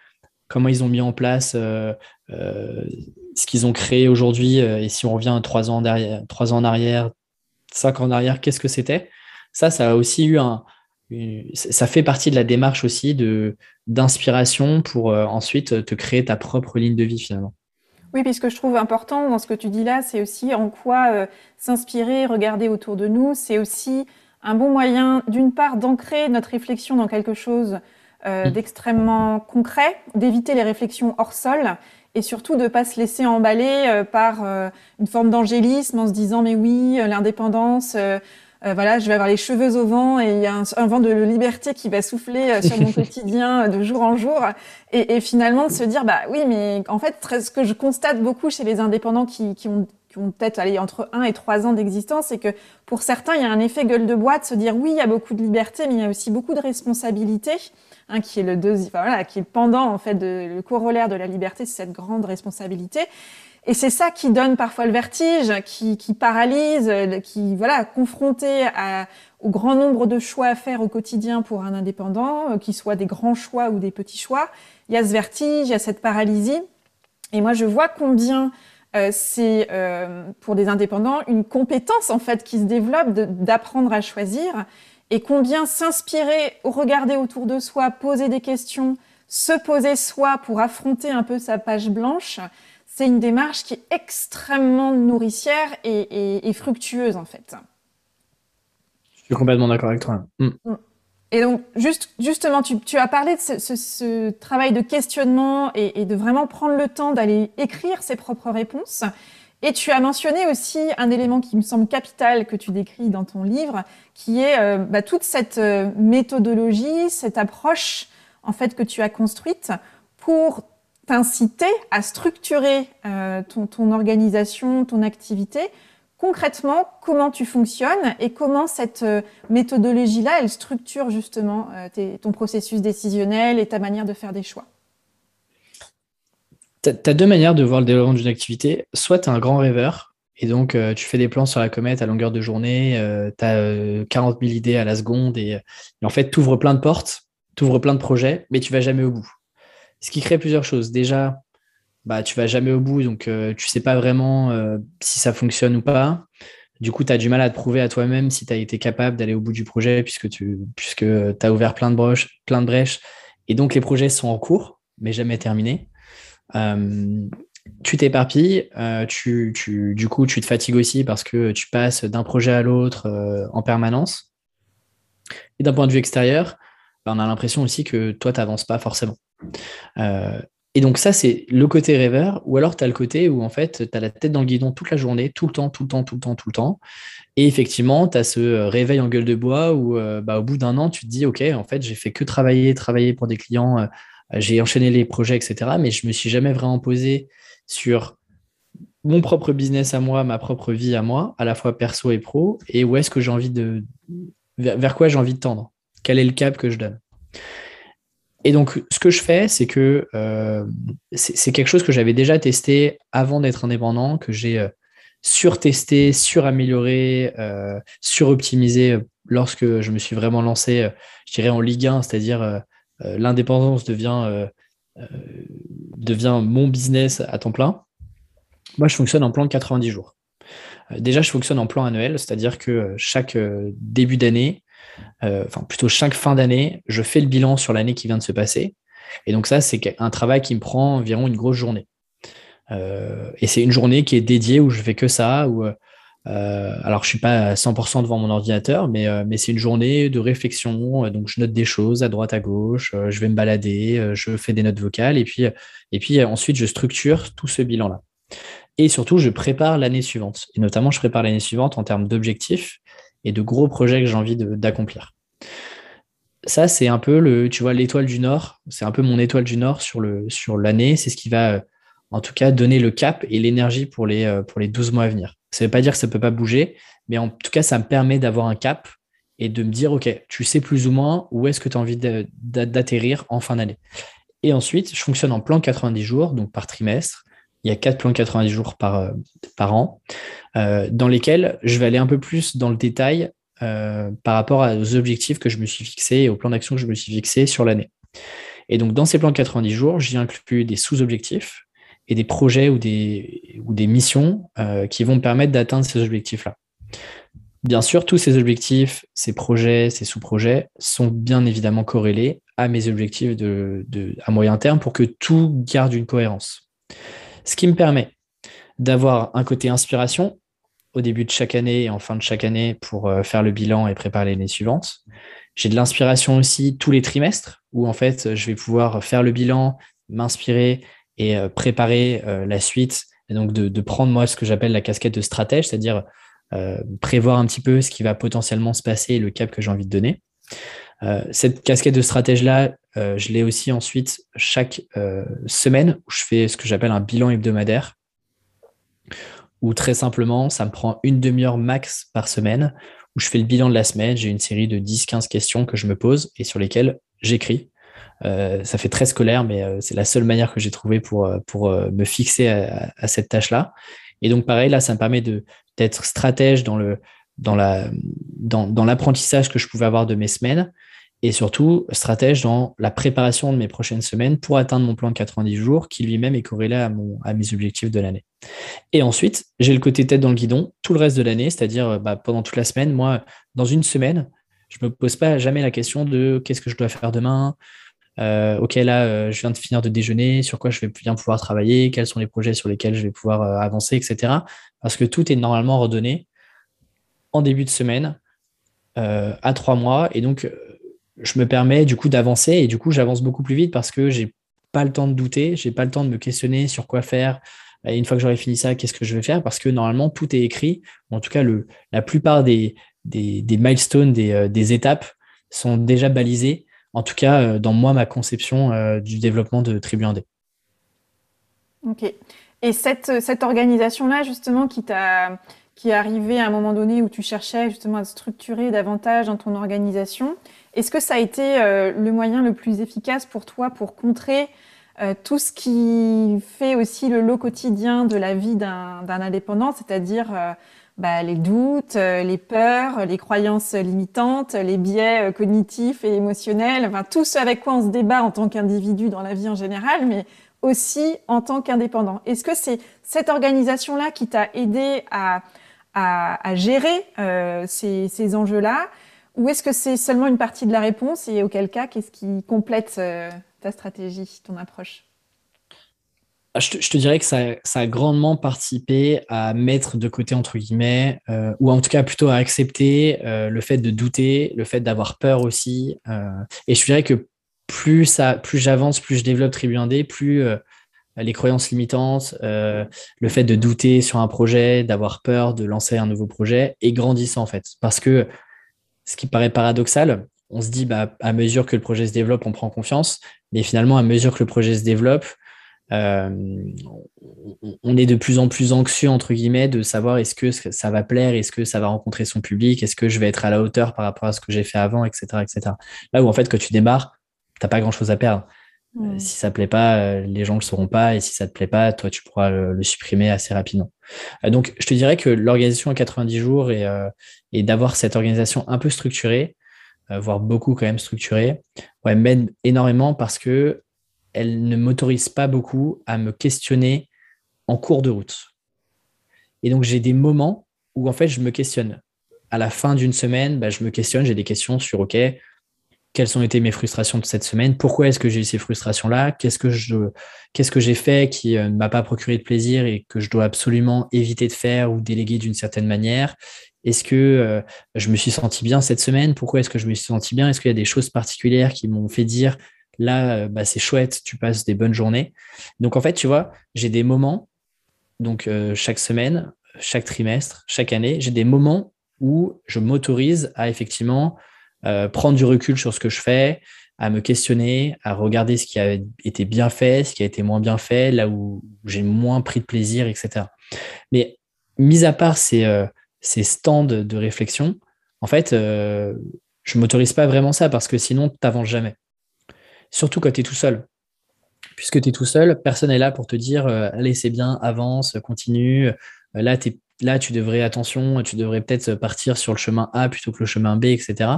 comment ils ont mis en place euh, ce qu'ils ont créé aujourd'hui. et si on revient trois ans, derrière, trois ans en arrière, cinq ans en arrière, qu'est-ce que c'était? Ça, ça a aussi eu un. Ça fait partie de la démarche aussi de d'inspiration pour euh, ensuite te créer ta propre ligne de vie finalement. Oui, puis ce que je trouve important dans ce que tu dis là, c'est aussi en quoi euh, s'inspirer, regarder autour de nous. C'est aussi un bon moyen, d'une part, d'ancrer notre réflexion dans quelque chose euh, mm. d'extrêmement concret, d'éviter les réflexions hors sol et surtout de ne pas se laisser emballer par une forme d'angélisme en se disant mais oui, l'indépendance, euh, voilà, je vais avoir les cheveux au vent et il y a un, vent de liberté qui va souffler euh, sur mon quotidien euh, de jour en jour. Et, et, finalement de se dire, bah oui, mais en fait, ce que je constate beaucoup chez les indépendants qui, qui ont qui ont peut-être allé entre 1 et 3 ans d'existence, c'est que pour certains, il y a un effet gueule de bois de se dire oui, il y a beaucoup de liberté, mais il y a aussi beaucoup de responsabilité, hein, qui est le deuxième, enfin, voilà, qui est le pendant en fait, de, le corollaire de la liberté, c'est cette grande responsabilité. Et c'est ça qui donne parfois le vertige, qui, qui paralyse, qui, voilà, confronté à, au grand nombre de choix à faire au quotidien pour un indépendant, euh, qu'ils soient des grands choix ou des petits choix, il y a ce vertige, il y a cette paralysie. Et moi, je vois combien euh, c'est euh, pour des indépendants une compétence en fait qui se développe d'apprendre à choisir et combien s'inspirer, regarder autour de soi, poser des questions, se poser soi pour affronter un peu sa page blanche, c'est une démarche qui est extrêmement nourricière et, fructueuse en fait. Je suis complètement d'accord avec toi. Mm. Mm. Et donc, juste, justement, tu, as parlé de ce, travail de questionnement et, de vraiment prendre le temps d'aller écrire ses propres réponses. Et tu as mentionné aussi un élément qui me semble capital que tu décris dans ton livre, qui est euh, bah, toute cette euh, méthodologie, cette approche en fait que tu as construite pour t'inciter à structurer euh, ton, organisation, ton activité. Concrètement, comment tu fonctionnes et comment cette euh, méthodologie-là, elle structure justement euh, ton processus décisionnel et ta manière de faire des choix? Tu as, deux manières de voir le développement d'une activité. Soit tu es un grand rêveur et donc tu fais des plans sur la comète à longueur de journée, tu as 40 000 idées à la seconde et, et en fait tu ouvres plein de portes, tu ouvres plein de projets, mais tu vas jamais au bout ce qui crée plusieurs choses. Déjà, bah, tu vas jamais au bout, donc euh, tu sais pas vraiment euh, si ça fonctionne ou pas. Du coup, tu as du mal à te prouver à toi-même si tu as été capable d'aller au bout du projet puisque tu puisque as ouvert plein de, plein de brèches. Et donc, les projets sont en cours, mais jamais terminés. Euh, tu t'éparpilles, euh, tu, tu, du coup, tu te fatigues aussi parce que tu passes d'un projet à l'autre euh, en permanence. Et d'un point de vue extérieur, bah, on a l'impression aussi que toi, tu n'avances pas forcément. Euh, et donc ça, c'est le côté rêveur, ou alors tu as le côté où en fait, tu as la tête dans le guidon toute la journée, tout le temps, tout le temps, tout le temps, tout le temps. Et effectivement, tu as ce réveil en gueule de bois où bah, au bout d'un an, tu te dis, OK, en fait, j'ai fait que travailler, travailler pour des clients, j'ai enchaîné les projets, etc. Mais je me suis jamais vraiment posé sur mon propre business à moi, ma propre vie à moi, à la fois perso et pro, et où est-ce que j'ai envie de. vers quoi j'ai envie de tendre? Quel est le cap que je donne? Et donc, ce que je fais, c'est que euh, c'est quelque chose que j'avais déjà testé avant d'être indépendant, que j'ai euh, surtesté, suramélioré, euh, suroptimisé lorsque je me suis vraiment lancé, je dirais, en Ligue 1, c'est-à-dire l'indépendance devient euh, devient mon business à temps plein, moi, je fonctionne en plan de 90 jours. Euh, déjà, je fonctionne en plan annuel, c'est-à-dire que euh, chaque début d'année, enfin plutôt chaque fin d'année, je fais le bilan sur l'année qui vient de se passer. Et donc ça, c'est un travail qui me prend environ une grosse journée. et c'est une journée qui est dédiée où je fais que ça, où euh, alors, je suis pas à 100% devant mon ordinateur, mais, euh, mais c'est une journée de réflexion. Euh, donc, je note des choses à droite, à gauche. je vais me balader, je fais des notes vocales, et puis, et puis ensuite, je structure tout ce bilan-là. Et surtout, je prépare l'année suivante. Et notamment, je prépare l'année suivante en termes d'objectifs et de gros projets que j'ai envie d'accomplir. Ça, c'est un peu le, tu vois, l'étoile du Nord. C'est un peu mon étoile du Nord sur le sur l'année. C'est ce qui va, en tout cas, donner le cap et l'énergie pour les pour les 12 mois à venir. Ça ne veut pas dire que ça ne peut pas bouger, mais en tout cas, ça me permet d'avoir un cap et de me dire, OK, tu sais plus ou moins où est-ce que tu as envie d'atterrir en fin d'année. Et ensuite, je fonctionne en plan 90 jours, donc par trimestre. Il y a quatre plans 90 jours par, euh, par an, euh, dans lesquels je vais aller un peu plus dans le détail euh, par rapport aux objectifs que je me suis fixés et au plan d'action que je me suis fixé sur l'année. Et donc, dans ces plans 90 jours, j'y inclus des sous-objectifs et des projets ou des, ou des missions qui vont me permettre d'atteindre ces objectifs-là. Bien sûr, tous ces objectifs, ces projets, ces sous-projets sont bien évidemment corrélés à mes objectifs de, à moyen terme pour que tout garde une cohérence. Ce qui me permet d'avoir un côté inspiration au début de chaque année et en fin de chaque année pour euh, faire le bilan et préparer l'année suivante. J'ai de l'inspiration aussi tous les trimestres où en fait je vais pouvoir faire le bilan, m'inspirer et euh, préparer euh, la suite. Et donc de, prendre moi ce que j'appelle la casquette de stratège, c'est-à-dire prévoir un petit peu ce qui va potentiellement se passer et le cap que j'ai envie de donner. Cette casquette de stratège-là, je l'ai aussi ensuite chaque semaine où je fais ce que j'appelle un bilan hebdomadaire, où très simplement, ça me prend une demi-heure max par semaine, où je fais le bilan de la semaine, j'ai une série de 10-15 questions que je me pose et sur lesquelles j'écris. Euh, ça fait très scolaire, mais euh, c'est la seule manière que j'ai trouvé pour, euh, me fixer à, cette tâche-là. Et donc, pareil, là, ça me permet d'être stratège dans l'apprentissage que je pouvais avoir de mes semaines et surtout stratège dans la préparation de mes prochaines semaines pour atteindre mon plan de 90 jours qui lui-même est corrélé à, mon, à mes objectifs de l'année. Et ensuite, j'ai le côté tête dans le guidon tout le reste de l'année, c'est-à-dire bah, pendant toute la semaine, moi, dans une semaine, je ne me pose pas jamais la question de qu'est-ce que je dois faire demain, euh, ok, là, euh, je viens de finir de déjeuner, sur quoi je vais bien pouvoir travailler, quels sont les projets sur lesquels je vais pouvoir euh, avancer, etc. Parce que tout est normalement redonné en début de semaine à trois mois. Et donc, je me permets du coup d'avancer et du coup, j'avance beaucoup plus vite parce que j'ai pas le temps de douter, j'ai pas le temps de me questionner sur quoi faire. Et une fois que j'aurai fini ça, qu'est-ce que je vais faire? Parce que normalement, tout est écrit. En tout cas, le, la plupart des, milestones, des, des étapes sont déjà balisées en tout cas euh, dans moi ma conception euh, du développement de Tribu 1D. Ok. Et cette, cette organisation-là, justement, qui t'a qui est arrivée à un moment donné où tu cherchais justement à structurer davantage dans ton organisation, est-ce que ça a été euh, le moyen le plus efficace pour toi pour contrer tout ce qui fait aussi le lot quotidien de la vie d'un indépendant, c'est-à-dire bah, les doutes, euh, les peurs, les croyances limitantes, les biais euh, cognitifs et émotionnels, enfin tout ce avec quoi on se débat en tant qu'individu dans la vie en général, mais aussi en tant qu'indépendant. Est-ce que c'est cette organisation-là qui t'a aidé à, à, gérer euh, ces, ces enjeux-là ou est-ce que c'est seulement une partie de la réponse et auquel cas, qu'est-ce qui complète ta stratégie, ton approche? Ah, je te, dirais que ça, a grandement participé à mettre de côté, entre guillemets, euh, ou en tout cas plutôt à accepter euh, le fait de douter, le fait d'avoir peur aussi. Euh, et je dirais que plus, ça, plus j'avance, plus je développe Tribu 1D, plus les croyances limitantes, le fait de douter sur un projet, d'avoir peur de lancer un nouveau projet est grandissant en fait. Parce que ce qui paraît paradoxal, on se dit bah, à mesure que le projet se développe, on prend confiance, mais finalement, à mesure que le projet se développe, euh, on est de plus en plus anxieux, entre guillemets, de savoir est-ce que ça va plaire, est-ce que ça va rencontrer son public, est-ce que je vais être à la hauteur par rapport à ce que j'ai fait avant, etc., etc. Là où, en fait, quand tu démarres, tu n'as pas grand-chose à perdre. Euh, si ça ne plaît pas, euh, les gens ne le sauront pas, et si ça ne te plaît pas, toi, tu pourras le, supprimer assez rapidement. donc, je te dirais que l'organisation à 90 jours et, et d'avoir cette organisation un peu structurée, voire beaucoup quand même structurée, ouais, m'aide énormément parce que elle ne m'autorise pas beaucoup à me questionner en cours de route. Et donc, j'ai des moments où, en fait, je me questionne. À la fin d'une semaine, bah, je me questionne, j'ai des questions sur, OK, quelles ont été mes frustrations de cette semaine Pourquoi est-ce que j'ai eu ces frustrations-là Qu'est-ce que j'ai fait qui euh, ne m'a pas procuré de plaisir et que je dois absolument éviter de faire ou déléguer d'une certaine manière. Est-ce que euh, je me suis senti bien cette semaine? Pourquoi est-ce que je me suis senti bien? Est-ce qu'il y a des choses particulières qui m'ont fait dire Là, euh, bah, c'est chouette, tu passes des bonnes journées? Donc, en fait, tu vois, j'ai des moments, donc chaque semaine, chaque trimestre, chaque année, j'ai des moments où je m'autorise à effectivement euh, prendre du recul sur ce que je fais, à me questionner, à regarder ce qui a été bien fait, ce qui a été moins bien fait, là où j'ai moins pris de plaisir, etc. Mais mis à part ces, ces stands de réflexion, en fait, je ne m'autorise pas vraiment ça parce que sinon, tu n'avances jamais surtout quand tu es tout seul. Puisque tu es tout seul, personne n'est là pour te dire euh, allez, c'est bien, avance, continue. Euh, là, là, tu devrais, attention, tu devrais peut-être partir sur le chemin A plutôt que le chemin B, etc.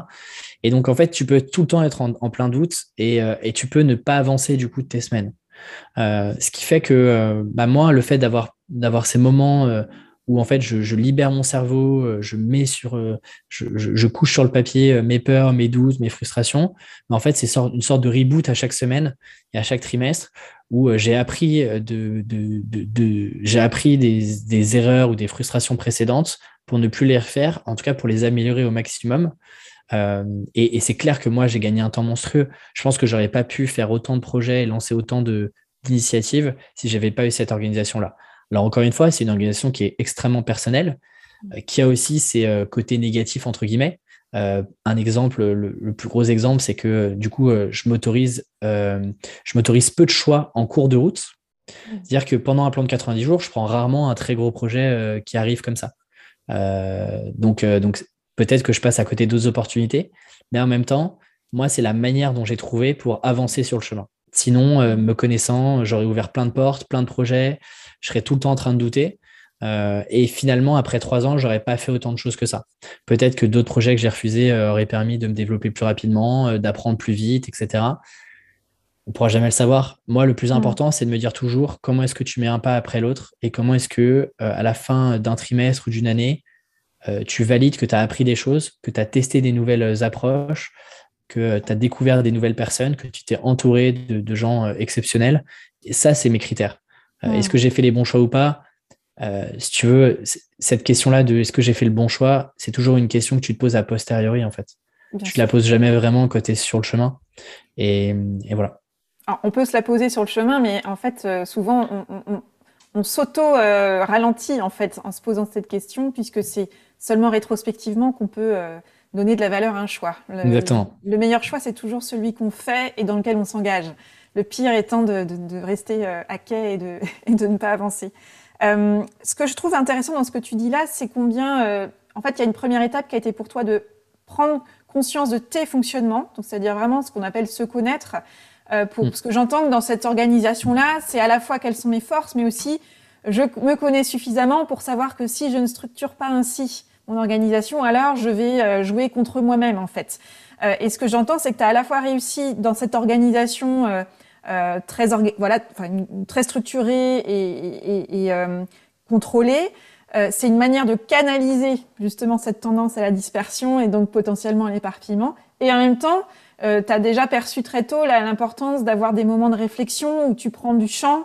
Et donc, en fait, tu peux tout le temps être en, plein doute euh, et, tu peux ne pas avancer du coup de tes semaines. ce qui fait que bah, moi, le fait d'avoir ces moments où en fait je, libère mon cerveau, euh, je mets sur, euh, je, couche sur le papier euh, mes peurs, mes doutes, mes frustrations. Mais en fait, c'est une sorte de reboot à chaque semaine et à chaque trimestre où j'ai appris de, des, erreurs ou des frustrations précédentes pour ne plus les refaire, en tout cas pour les améliorer au maximum. et, c'est clair que moi, j'ai gagné un temps monstrueux. Je pense que j'aurais pas pu faire autant de projets et lancer autant d'initiatives si j'avais pas eu cette organisation-là. Alors encore une fois, c'est une organisation qui est extrêmement personnelle, euh, qui a aussi ses euh, côtés négatifs, entre guillemets. Euh, un exemple, le, plus gros exemple, c'est que du coup, je m'autorise, je m'autorise peu de choix en cours de route. C'est-à-dire que pendant un plan de 90 jours, je prends rarement un très gros projet qui arrive comme ça. donc, donc peut-être que je passe à côté d'autres opportunités, mais en même temps, moi, c'est la manière dont j'ai trouvé pour avancer sur le chemin. Sinon, me connaissant, j'aurais ouvert plein de portes, plein de projets, je serais tout le temps en train de douter. Euh, et finalement, après trois ans, j'aurais pas fait autant de choses que ça. Peut-être que d'autres projets que j'ai refusés euh, auraient permis de me développer plus rapidement, euh, d'apprendre plus vite, etc. On pourra jamais le savoir. Moi, le plus mm. important, c'est de me dire toujours comment est-ce que tu mets un pas après l'autre et comment est-ce que à la fin d'un trimestre ou d'une année, tu valides que tu as appris des choses, que tu as testé des nouvelles approches, que tu as découvert des nouvelles personnes, que tu t'es entouré de, de gens exceptionnels. Et ça, c'est mes critères. Euh, est-ce que j'ai fait les bons choix ou pas? Euh, Si tu veux, cette question-là de est-ce que j'ai fait le bon choix, c'est toujours une question que tu te poses a posteriori en fait. tu ne la poses jamais vraiment quand tu es sur le chemin. Et, voilà. on peut se la poser sur le chemin, mais en fait, euh, souvent, on, s'auto-ralentit en fait en se posant cette question, puisque c'est seulement rétrospectivement qu'on peut donner de la valeur à un choix. Exactement. Le meilleur choix, c'est toujours celui qu'on fait et dans lequel on s'engage le pire étant de, rester euh, à quai et de, de ne pas avancer. Euh, ce que je trouve intéressant dans ce que tu dis là, c'est combien, euh, en fait, il y a une première étape qui a été pour toi de prendre conscience de tes fonctionnements, donc c'est-à-dire vraiment ce qu'on appelle se connaître. pour, mm. Parce que j'entends que dans cette organisation-là, c'est à la fois quelles sont mes forces, mais aussi je me connais suffisamment pour savoir que si je ne structure pas ainsi organisation, alors je vais jouer contre moi-même en fait. et ce que j'entends, c'est que tu as à la fois réussi dans cette organisation euh, très, voilà, très structurée et, et, euh, contrôlée. Euh, c'est une manière de canaliser justement cette tendance à la dispersion et donc potentiellement à l'éparpillement. Et en même temps, tu as déjà perçu très tôt l'importance d'avoir des moments de réflexion où tu prends du champ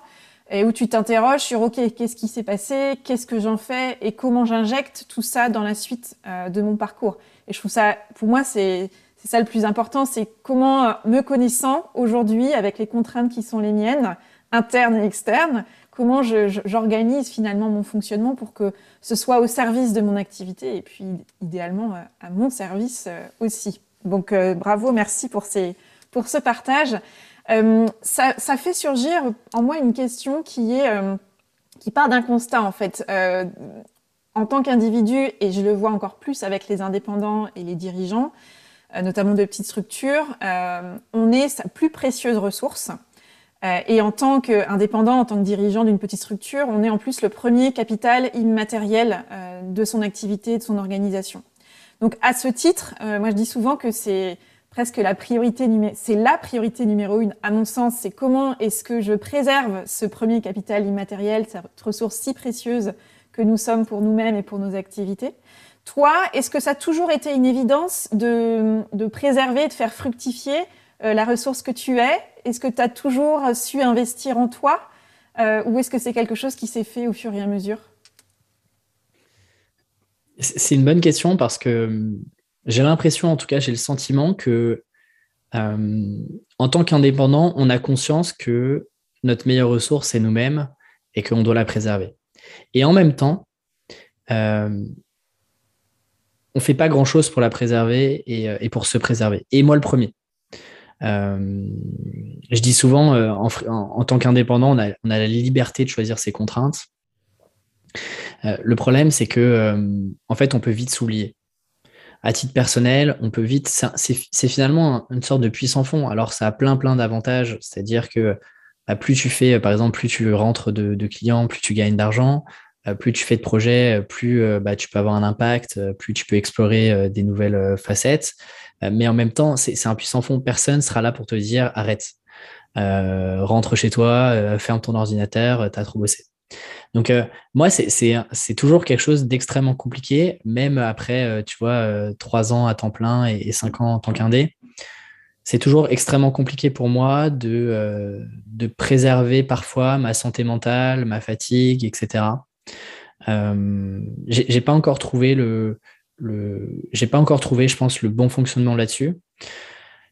et où tu t'interroges sur OK, qu'est-ce qui s'est passé, qu'est-ce que j'en fais et comment j'injecte tout ça dans la suite euh, de mon parcours. Et je trouve ça, pour moi, c'est ça le plus important, c'est comment, euh, me connaissant aujourd'hui avec les contraintes qui sont les miennes, internes et externes, comment j'organise finalement mon fonctionnement pour que ce soit au service de mon activité et puis idéalement euh, à mon service aussi. Donc bravo, merci pour, ces, pour ce partage. Euh, ça, ça, fait surgir en moi une question qui est euh, qui part d'un constat en fait. Euh, en tant qu'individu, et je le vois encore plus avec les indépendants et les dirigeants, notamment de petites structures, on est sa plus précieuse ressource. et en tant qu'indépendant, en tant que dirigeant d'une petite structure, on est en plus le premier capital immatériel de son activité, de son organisation. Donc à ce titre, moi je dis souvent que c'est presque la priorité c'est la priorité numéro une à mon sens, c'est comment est-ce que je préserve ce premier capital immatériel, cette ressource si précieuse que nous sommes pour nous-mêmes et pour nos activités. Toi, est-ce que ça a toujours été une évidence de, de préserver, de faire fructifier euh, la ressource que tu es? Est-ce que tu as toujours su investir en toi euh, ou est-ce que c'est quelque chose qui s'est fait au fur et à mesure? C'est une bonne question parce que j'ai l'impression, en tout cas, j'ai le sentiment que euh, en tant qu'indépendant, on a conscience que notre meilleure ressource, c'est nous-mêmes et qu'on doit la préserver. Et en même temps, euh, on ne fait pas grand-chose pour la préserver euh, et, pour se préserver. Et moi, le premier. je dis souvent, en, tant qu'indépendant, on a, on a, la liberté de choisir ses contraintes. le problème, c'est que, en fait, on peut vite s'oublier à titre personnel, on peut vite. C'est finalement une sorte de puissant fond. Alors, ça a plein, plein d'avantages. C'est-à-dire que bah, plus tu fais, par exemple, plus tu rentres de, clients, plus tu gagnes d'argent, euh, plus tu fais de projets, plus euh, bah, tu peux avoir un impact, euh, plus tu peux explorer des nouvelles facettes. Mais en même temps, c'est un puissant fond. Personne sera là pour te dire arrête, rentre chez toi, ferme ton ordinateur, t'as trop bossé. Donc, euh, moi, c'est toujours quelque chose d'extrêmement compliqué, même après, euh, tu vois, euh, trois ans à temps plein et, cinq ans en tant qu'indé. C'est toujours extrêmement compliqué pour moi de, de préserver parfois ma santé mentale, ma fatigue, etc. j'ai pas encore trouvé le, le j'ai pas encore trouvé, je pense, le bon fonctionnement là-dessus.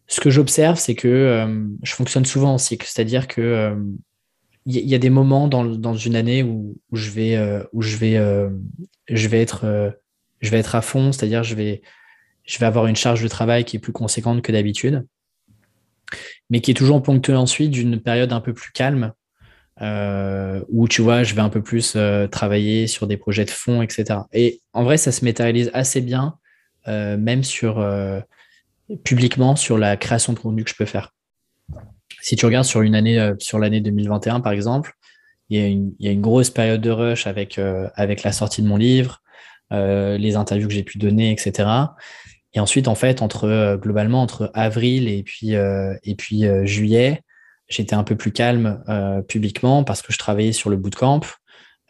Ce que j'observe, c'est que je fonctionne souvent en cycle, c'est-à-dire que il y, a des moments dans, une année où, je vais, euh, où je vais, euh, je vais être, euh, je vais être à fond, c'est-à-dire je vais, je vais avoir une charge de travail qui est plus conséquente que d'habitude, mais qui est toujours ponctuée ensuite d'une période un peu plus calme, où tu vois, je vais un peu plus travailler sur des projets de fond, etc. Et en vrai, ça se matérialise assez bien, même sur publiquement sur la création de contenu que je peux faire. Si tu regardes sur une année, euh, sur l'année 2021 par exemple, il y, a une, y, a une, grosse période de rush avec, euh, avec la sortie de mon livre, euh, les interviews que j'ai pu donner, etc. Et ensuite, en fait, entre globalement entre avril et puis et puis juillet, j'étais un peu plus calme publiquement parce que je travaillais sur le bootcamp.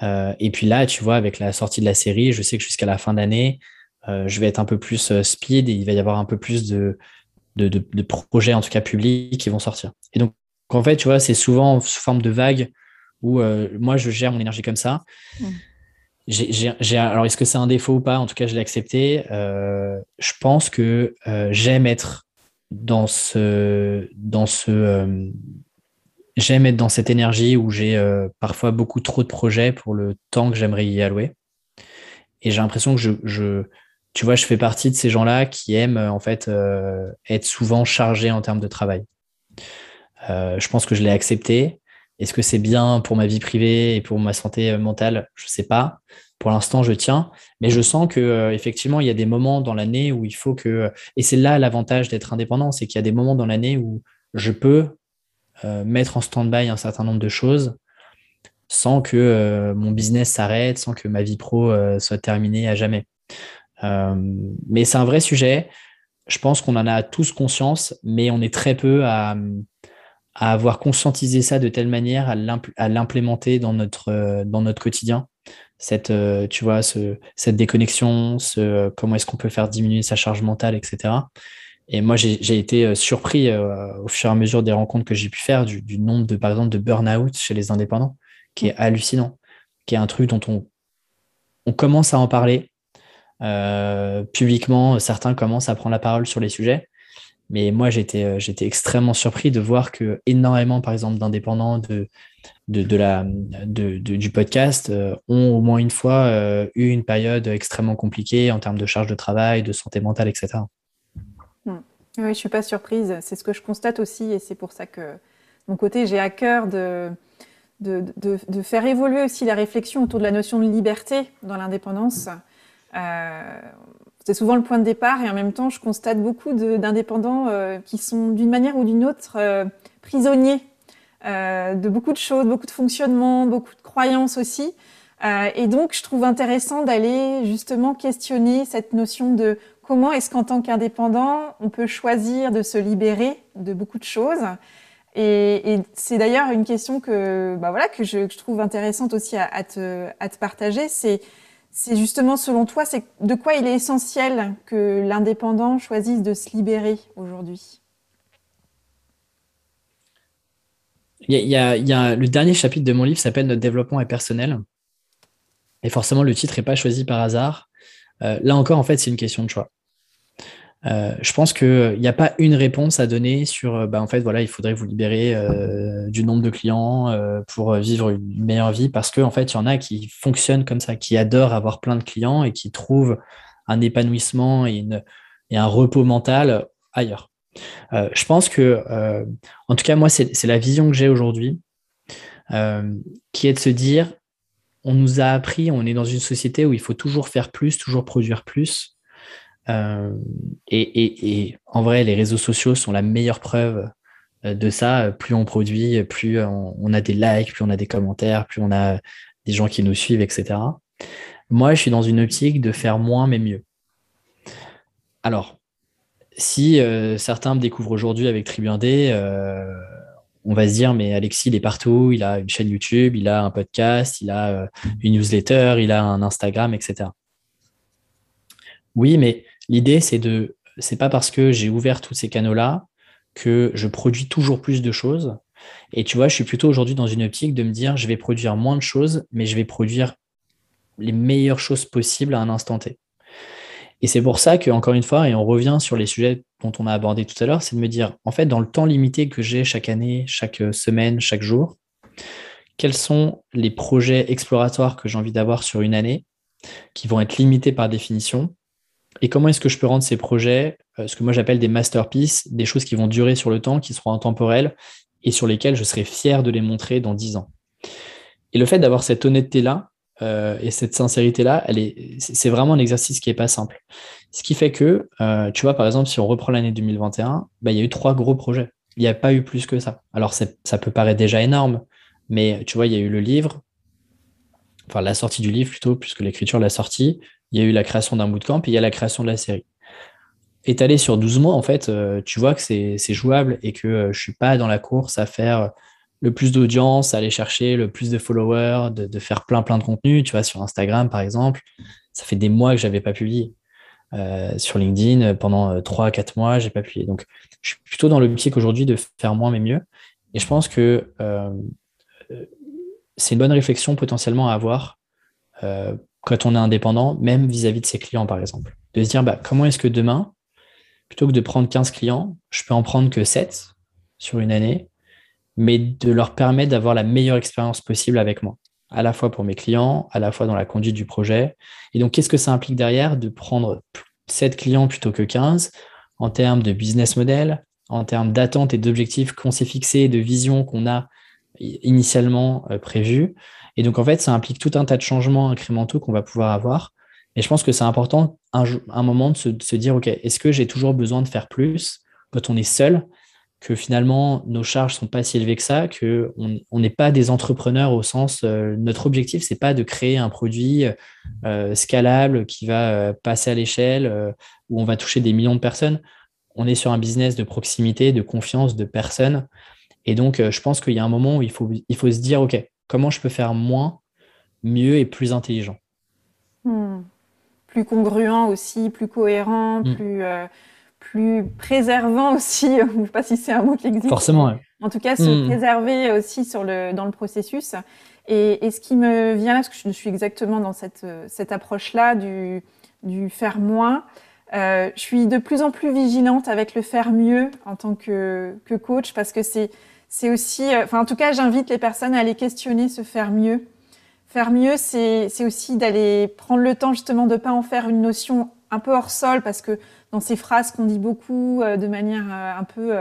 et puis là, tu vois, avec la sortie de la série, je sais que jusqu'à la fin d'année, je vais être un peu plus speed et il va y avoir un peu plus de de, projets, en tout cas publics, qui vont sortir. Et donc, en fait, tu vois, c'est souvent sous forme de vague où euh, moi, je gère mon énergie comme ça. Mmh. alors, est-ce que c'est un défaut ou pas? En tout cas, je l'ai accepté. Euh, je pense que euh, j'aime être dans ce, dans ce, j'aime être dans cette énergie où j'ai parfois beaucoup trop de projets pour le temps que j'aimerais y allouer. Et j'ai l'impression que je, tu vois, je fais partie de ces gens-là qui aiment en fait euh, être souvent chargés en termes de travail. Euh, je pense que je l'ai accepté. Est-ce que c'est bien pour ma vie privée et pour ma santé euh, mentale? Je ne sais pas. Pour l'instant, je tiens, mais je sens que effectivement, il y a des moments dans l'année où il faut que, et c'est là l'avantage d'être indépendant, c'est qu'il y a des moments dans l'année où je peux mettre en stand-by un certain nombre de choses sans que mon business s'arrête, sans que ma vie pro soit terminée à jamais. Euh, mais c'est un vrai sujet. Je pense qu'on en a tous conscience, mais on est très peu à, avoir conscientisé ça de telle manière à l'implémenter dans notre, dans notre quotidien. Cette, euh, tu vois, ce, cette déconnexion, ce, comment est-ce qu'on peut faire diminuer sa charge mentale, etc. Et moi, j'ai été euh, surpris au fur et à mesure des rencontres que j'ai pu faire du, nombre de, par exemple, de burn-out chez les indépendants. qui est hallucinant, qui est un truc dont on, on commence à en parler. Euh, publiquement, certains commencent à prendre la parole sur les sujets. Mais moi, j'étais, euh, extrêmement surpris de voir que énormément, par exemple, d'indépendants de, du podcast euh, ont au moins une fois eu une période extrêmement compliquée en termes de charge de travail, de santé mentale, etc. Hmm. Oui, je ne suis pas surprise. C'est ce que je constate aussi et c'est pour ça que, de mon côté, j'ai à cœur de, faire évoluer aussi la réflexion autour de la notion de liberté dans l'indépendance. Euh, c'est souvent le point de départ et en même temps, je constate beaucoup d'indépendants euh, qui sont d'une manière ou d'une autre euh, prisonniers de beaucoup de choses, beaucoup de fonctionnements, beaucoup de croyances aussi. et donc, je trouve intéressant d'aller justement questionner cette notion de comment est-ce qu'en tant qu'indépendant, on peut choisir de se libérer de beaucoup de choses et, c'est d'ailleurs une question que, bah voilà, que je, trouve intéressante aussi à, te, à te, partager. C'est, c'est justement, selon toi, c'est de quoi il est essentiel que l'indépendant choisisse de se libérer aujourd'hui? Le dernier chapitre de mon livre s'appelle Notre développement est personnel. Et forcément, le titre n'est pas choisi par hasard. Euh, là encore, en fait, c'est une question de choix. Euh, je pense qu'il n'y a pas une réponse à donner sur, euh, bah, en fait, voilà, il faudrait vous libérer euh, du nombre de clients pour vivre une meilleure vie, parce qu'en en fait, il y en a qui fonctionnent comme ça, qui adorent avoir plein de clients et qui trouvent un épanouissement et, et un repos mental ailleurs. je pense que, en tout cas, moi, c'est la vision que j'ai aujourd'hui, qui est de se dire, on nous a appris, on est dans une société où il faut toujours faire plus, toujours produire plus. Euh, et, en vrai, les réseaux sociaux sont la meilleure preuve euh, de ça. Plus on produit, plus on, a des likes, plus on a des commentaires, plus on a des gens qui nous suivent, etc. Moi, je suis dans une optique de faire moins mais mieux. Alors, si euh, certains me découvrent aujourd'hui avec Tribu 1D, on va se dire, mais Alexis, il est partout, il a une chaîne YouTube, il a un podcast, il a une newsletter, il a un Instagram, etc. Oui, mais L'idée, c'est de, c'est pas parce que j'ai ouvert tous ces canaux-là que je produis toujours plus de choses. Et tu vois, je suis plutôt aujourd'hui dans une optique de me dire, je vais produire moins de choses, mais je vais produire les meilleures choses possibles à un instant T. Et c'est pour ça que, encore une fois, et on revient sur les sujets dont on a abordé tout à l'heure, c'est de me dire, en fait, dans le temps limité que j'ai chaque année, chaque semaine, chaque jour, quels sont les projets exploratoires que j'ai envie d'avoir sur une année, qui vont être limités par définition, et comment est-ce que je peux rendre ces projets, euh, ce que moi j'appelle des masterpieces, des choses qui vont durer sur le temps, qui seront intemporelles et sur lesquelles je serai fier de les montrer dans dix ans. Et le fait d'avoir cette honnêteté-là euh, et cette sincérité-là, c'est vraiment un exercice qui n'est pas simple. Ce qui fait que, euh, tu vois, par exemple, si on reprend l'année 2021, bah, il y a eu trois gros projets. Il n'y a pas eu plus que ça. Alors, ça peut paraître déjà énorme, mais tu vois, il y a eu le livre, enfin la sortie du livre plutôt, puisque l'écriture l'a sortie il y a eu la création d'un bootcamp et il y a la création de la série. Étalé sur 12 mois, en fait, euh, tu vois que c'est jouable et que euh, je suis pas dans la course à faire le plus d'audience, à aller chercher le plus de followers, de, faire plein plein de contenu. Tu vois, sur Instagram, par exemple, ça fait des mois que je n'avais pas publié. Euh, sur LinkedIn, pendant 3-4 mois, je n'ai pas publié. Donc, je suis plutôt dans l'optique aujourd'hui de faire moins mais mieux. Et je pense que c'est une bonne réflexion potentiellement à avoir quand on est indépendant, même vis-à-vis de ses clients, par exemple. De se dire, bah, comment est-ce que demain, plutôt que de prendre 15 clients, je peux en prendre que 7 sur une année, mais de leur permettre d'avoir la meilleure expérience possible avec moi, à la fois pour mes clients, à la fois dans la conduite du projet. Et donc, qu'est-ce que ça implique derrière de prendre 7 clients plutôt que 15 en termes de business model, en termes d'attente et d'objectifs qu'on s'est fixés, de vision qu'on a initialement euh, prévus et donc, en fait, ça implique tout un tas de changements incrémentaux qu'on va pouvoir avoir. Et je pense que c'est important un, un, moment de se, dire, OK, est-ce que j'ai toujours besoin de faire plus quand on est seul, que finalement nos charges sont pas si élevées que ça, qu'on n'est pas des entrepreneurs au sens, euh, notre objectif, c'est pas de créer un produit euh, scalable qui va euh, passer à l'échelle, où on va toucher des millions de personnes. On est sur un business de proximité, de confiance, de personnes. Et donc, je pense qu'il y a un moment où il faut, il faut se dire, OK, comment je peux faire moins, mieux et plus intelligent. Hmm. Plus congruent aussi, plus cohérent, hmm. plus, euh, plus préservant aussi. Je ne sais pas si c'est un mot qui existe. Forcément. En tout cas, se hmm. préserver aussi sur le, dans le processus. Et, ce qui me vient là, parce que je suis exactement dans cette, cette approche-là du, du faire moins, euh, je suis de plus en plus vigilante avec le faire mieux en tant que, que coach parce que c'est c'est aussi, euh, enfin en tout cas, j'invite les personnes à aller questionner ce faire mieux. Faire mieux, c'est aussi d'aller prendre le temps justement de pas en faire une notion un peu hors sol parce que dans ces phrases qu'on dit beaucoup euh, de manière un peu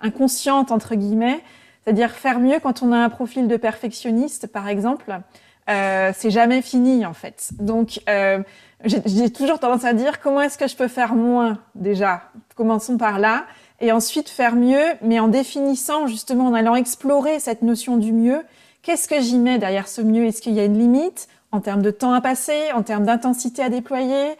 inconsciente entre guillemets, c'est-à-dire faire mieux quand on a un profil de perfectionniste par exemple, c'est jamais fini en fait. Donc j'ai toujours tendance à dire comment est-ce que je peux faire moins déjà? Commençons par là. Et ensuite faire mieux, mais en définissant justement, en allant explorer cette notion du mieux. Qu'est-ce que j'y mets derrière ce mieux? Est-ce qu'il y a une limite en termes de temps à passer, en termes d'intensité à déployer?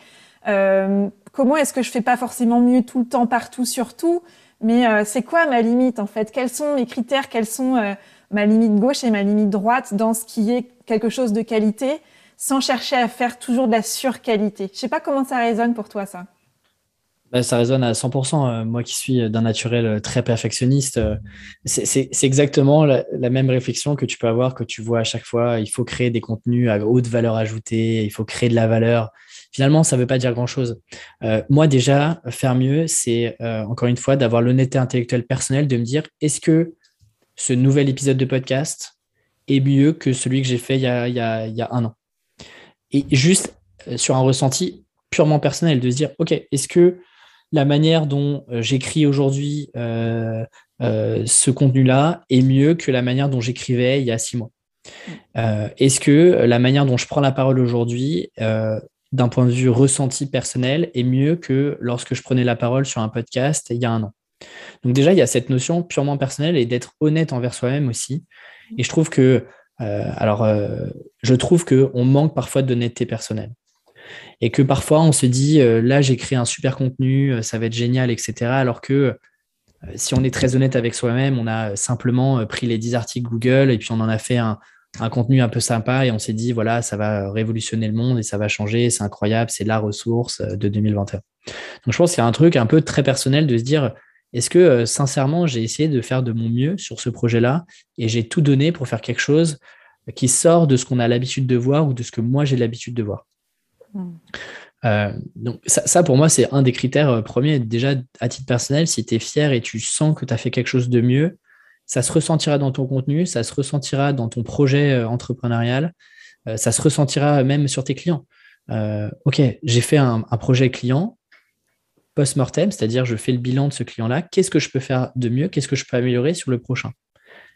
Euh, Comment est-ce que je fais pas forcément mieux tout le temps, partout, surtout? Mais euh, c'est quoi ma limite en fait? Quels sont mes critères? Quelles sont euh, ma limite gauche et ma limite droite dans ce qui est quelque chose de qualité sans chercher à faire toujours de la surqualité? Je sais pas comment ça résonne pour toi, ça. Bah, ça résonne à 100%. Euh, moi qui suis d'un naturel euh, très perfectionniste, euh, c'est exactement la, même réflexion que tu peux avoir, que tu vois à chaque fois. Il faut créer des contenus à haute valeur ajoutée, il faut créer de la valeur. Finalement, ça ne veut pas dire grand-chose. moi déjà, faire mieux, c'est encore une fois d'avoir l'honnêteté intellectuelle personnelle, de me dire, est-ce que ce nouvel épisode de podcast est mieux que celui que j'ai fait il y a un an? Et juste sur un ressenti purement personnel, de se dire, OK, est-ce que la manière dont euh, j'écris aujourd'hui euh, ce contenu-là est mieux que la manière dont j'écrivais il y a six mois Est-ce que la manière dont je prends la parole aujourd'hui, d'un point de vue ressenti personnel, est mieux que lorsque je prenais la parole sur un podcast il y a un an? Donc déjà, il y a cette notion purement personnelle et d'être honnête envers soi-même aussi. Et je trouve que euh, alors, euh, je trouve qu'on manque parfois d'honnêteté personnelle. Et que parfois, on se dit, euh, là, j'ai créé un super contenu, ça va être génial, etc. Alors que si on est très honnête avec soi-même, on a simplement pris les 10 articles Google et puis on en a fait un, contenu un peu sympa et on s'est dit, voilà, ça va révolutionner le monde et ça va changer, c'est incroyable, c'est la ressource de 2021. Donc je pense qu'il y a un truc un peu très personnel de se dire, est-ce que euh, sincèrement, j'ai essayé de faire de mon mieux sur ce projet-là et j'ai tout donné pour faire quelque chose qui sort de ce qu'on a l'habitude de voir ou de ce que moi j'ai l'habitude de voir? Euh, donc ça, pour moi, c'est un des critères euh, premiers. Déjà, à titre personnel, si tu es fier et tu sens que tu as fait quelque chose de mieux, ça se ressentira dans ton contenu, ça se ressentira dans ton projet entrepreneurial, ça se ressentira même sur tes clients. ok, j'ai fait un, projet client, post-mortem, c'est-à-dire je fais le bilan de ce client-là, qu'est-ce que je peux faire de mieux, qu'est-ce que je peux améliorer sur le prochain?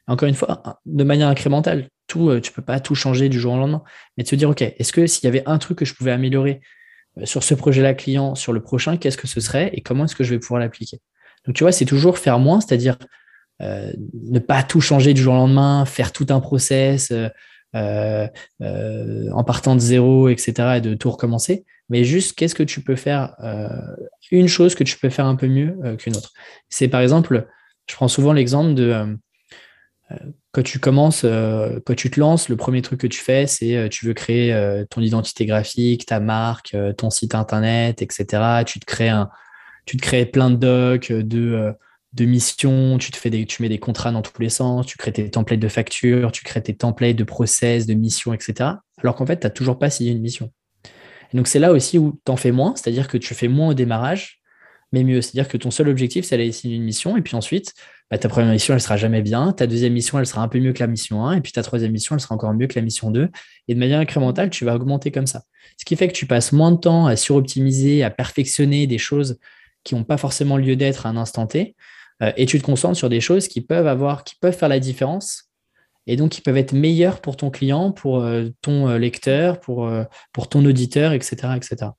Encore une fois, de manière incrémentale, tout, euh, tu peux pas tout changer du jour au lendemain, mais de se dire, OK, est-ce que s'il y avait un truc que je pouvais améliorer euh, sur ce projet-là client, sur le prochain, qu'est-ce que ce serait et comment est-ce que je vais pouvoir l'appliquer? Donc, tu vois, c'est toujours faire moins, c'est-à-dire euh, ne pas tout changer du jour au lendemain, faire tout un process en partant de zéro, etc., et de tout recommencer, mais juste qu'est-ce que tu peux faire, une chose que tu peux faire un peu mieux qu'une autre? C'est par exemple, je prends souvent l'exemple de quand tu commences, quand tu te lances, le premier truc que tu fais, c'est tu veux créer ton identité graphique, ta marque, ton site internet, etc. Tu te crées un, tu te crées plein de docs, de de missions, tu te fais des, tu mets des contrats dans tous les sens, tu crées tes templates de factures, tu crées tes templates de process, de missions, etc. Alors qu'en fait, tu n'as toujours pas signé une mission. Donc, c'est là aussi où tu en fais moins, c'est-à-dire que tu fais moins au démarrage, mais mieux. C'est-à-dire que ton seul objectif, c'est d'aller signer une mission, et puis ensuite, bah, ta première mission, elle sera jamais bien, ta deuxième mission, elle sera un peu mieux que la mission 1, et puis ta troisième mission, elle sera encore mieux que la mission 2. Et de manière incrémentale, tu vas augmenter comme ça. Ce qui fait que tu passes moins de temps à suroptimiser, à perfectionner des choses qui n'ont pas forcément lieu d'être à un instant T, euh, et tu te concentres sur des choses qui peuvent avoir, qui peuvent faire la différence et donc ils peuvent être meilleurs pour ton client, pour euh, ton euh, lecteur, pour, pour ton auditeur, etc. etc.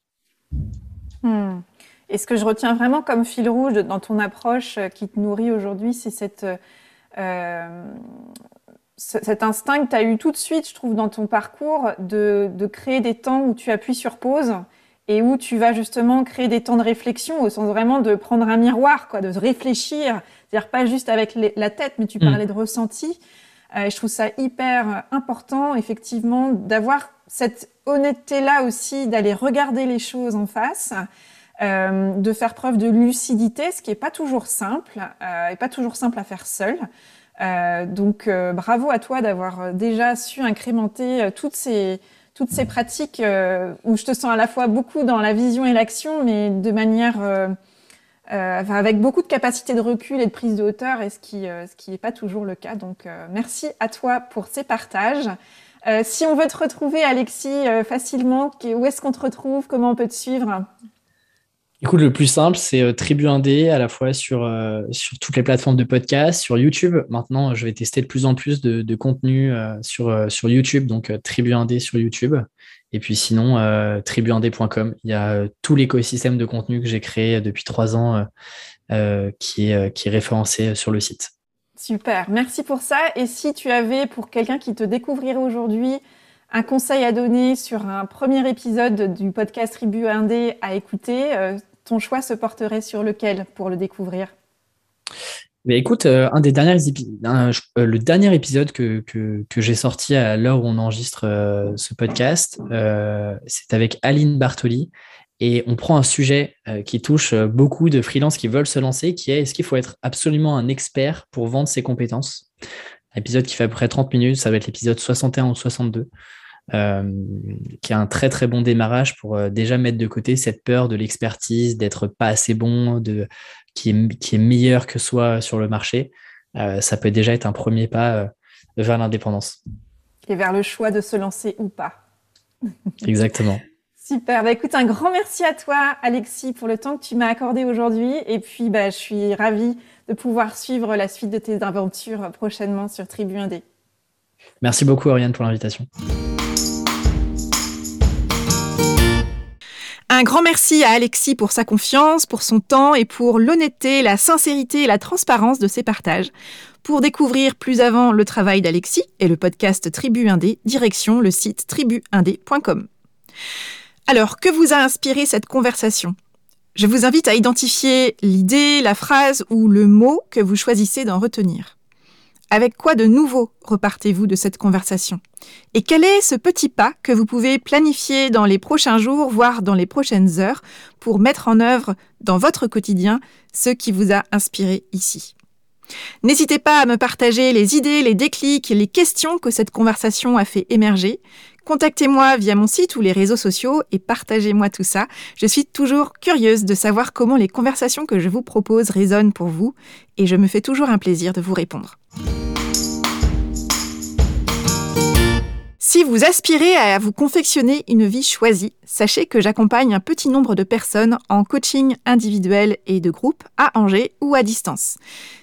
Et ce que je retiens vraiment comme fil rouge dans ton approche qui te nourrit aujourd'hui, c'est cette, cet instinct que tu as eu tout de suite, je trouve, dans ton parcours, de, de, créer des temps où tu appuies sur pause et où tu vas justement créer des temps de réflexion au sens vraiment de prendre un miroir, quoi, de réfléchir, c'est-à-dire pas juste avec la tête, mais tu hmm. parlais de ressenti. Euh, je trouve ça hyper important, effectivement, d'avoir cette honnêteté-là aussi, d'aller regarder les choses en face, euh, de faire preuve de lucidité, ce qui n'est pas toujours simple, euh, et pas toujours simple à faire seul. donc bravo à toi d'avoir déjà su incrémenter toutes ces toutes ces pratiques où je te sens à la fois beaucoup dans la vision et l'action, mais de manière avec beaucoup de capacité de recul et de prise de hauteur, et ce qui ce qui n'est pas toujours le cas. Donc merci à toi pour ces partages. Euh, si on veut te retrouver, Alexis, euh, facilement, où est-ce qu'on te retrouve? Comment on peut te suivre? Écoute, le plus simple, c'est euh, Tribu Indé, à la fois sur, sur toutes les plateformes de podcast, sur YouTube. Maintenant, je vais tester de plus en plus de, contenu sur, sur YouTube, donc Tribu Indé sur YouTube. Et puis sinon, tribuindé.com. Il y a tout l'écosystème de contenu que j'ai créé depuis trois ans qui, est, qui est référencé sur le site. Super, merci pour ça. Et si tu avais, pour quelqu'un qui te découvrirait aujourd'hui, un conseil à donner sur un premier épisode du podcast Tribu Indé à écouter, euh, ton choix se porterait sur lequel pour le découvrir? Mais écoute, euh, euh, le dernier épisode que, j'ai sorti à l'heure où on enregistre ce podcast, c'est avec Aline Bartoli. Et on prend un sujet euh, qui touche euh, beaucoup de freelances qui veulent se lancer, qui est est-ce qu'il faut être absolument un expert pour vendre ses compétences? Épisode qui fait à peu près 30 minutes, ça va être l'épisode 61 ou 62, euh, qui a un très très bon démarrage pour déjà mettre de côté cette peur de l'expertise, d'être pas assez bon, de, qui, est, qui est meilleur que soi sur le marché. ça peut déjà être un premier pas vers l'indépendance. Et vers le choix de se lancer ou pas. Exactement. Super. Bah, écoute, un grand merci à toi, Alexis, pour le temps que tu m'as accordé aujourd'hui. Et puis, bah, je suis ravie de pouvoir suivre la suite de tes aventures prochainement sur Tribu 1D. Merci beaucoup, Oriane, pour l'invitation. Un grand merci à Alexis pour sa confiance, pour son temps et pour l'honnêteté, la sincérité et la transparence de ses partages. Pour découvrir plus avant le travail d'Alexis et le podcast Tribu 1D, direction le site tribu1d.com. Alors, que vous a inspiré cette conversation? Je vous invite à identifier l'idée, la phrase ou le mot que vous choisissez d'en retenir. Avec quoi de nouveau repartez-vous de cette conversation? Et quel est ce petit pas que vous pouvez planifier dans les prochains jours, voire dans les prochaines heures, pour mettre en œuvre dans votre quotidien ce qui vous a inspiré ici? N'hésitez pas à me partager les idées, les déclics, les questions que cette conversation a fait émerger, Contactez-moi via mon site ou les réseaux sociaux et partagez-moi tout ça. Je suis toujours curieuse de savoir comment les conversations que je vous propose résonnent pour vous et je me fais toujours un plaisir de vous répondre. Si vous aspirez à vous confectionner une vie choisie, sachez que j'accompagne un petit nombre de personnes en coaching individuel et de groupe à Angers ou à distance.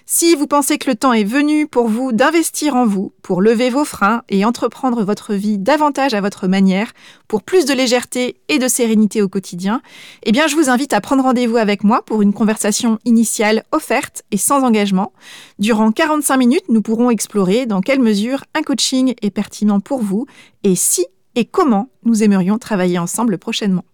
Si vous pensez que le temps est venu pour vous d'investir en vous, pour lever vos freins et entreprendre votre vie davantage à votre manière, pour plus de légèreté et de sérénité au quotidien, eh bien je vous invite à prendre rendez-vous avec moi pour une conversation initiale offerte et sans engagement. Durant 45 minutes, nous pourrons explorer dans quelle mesure un coaching est pertinent pour vous et si et comment nous aimerions travailler ensemble prochainement.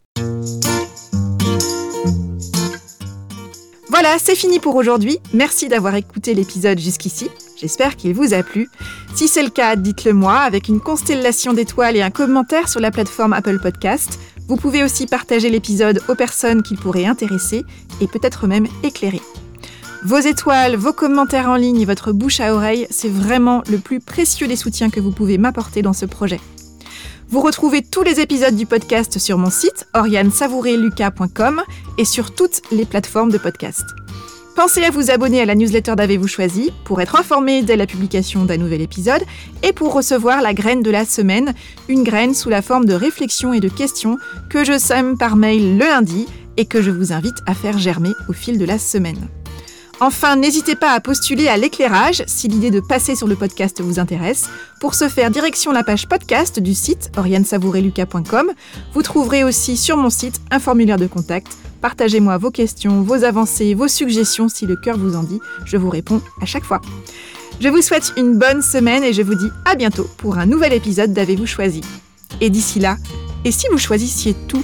Voilà, c'est fini pour aujourd'hui. Merci d'avoir écouté l'épisode jusqu'ici. J'espère qu'il vous a plu. Si c'est le cas, dites-le moi avec une constellation d'étoiles et un commentaire sur la plateforme Apple Podcast. Vous pouvez aussi partager l'épisode aux personnes qu'il pourrait intéresser et peut-être même éclairer. Vos étoiles, vos commentaires en ligne et votre bouche à oreille, c'est vraiment le plus précieux des soutiens que vous pouvez m'apporter dans ce projet. Vous retrouvez tous les épisodes du podcast sur mon site oriansavoureluca.com et sur toutes les plateformes de podcast. Pensez à vous abonner à la newsletter d'Avez-vous choisi pour être informé dès la publication d'un nouvel épisode et pour recevoir la graine de la semaine, une graine sous la forme de réflexions et de questions que je sème par mail le lundi et que je vous invite à faire germer au fil de la semaine. Enfin, n'hésitez pas à postuler à l'éclairage si l'idée de passer sur le podcast vous intéresse. Pour ce faire, direction la page podcast du site oriansavoureluca.com. Vous trouverez aussi sur mon site un formulaire de contact. Partagez-moi vos questions, vos avancées, vos suggestions si le cœur vous en dit. Je vous réponds à chaque fois. Je vous souhaite une bonne semaine et je vous dis à bientôt pour un nouvel épisode d'Avez-vous choisi? Et d'ici là, et si vous choisissiez tout?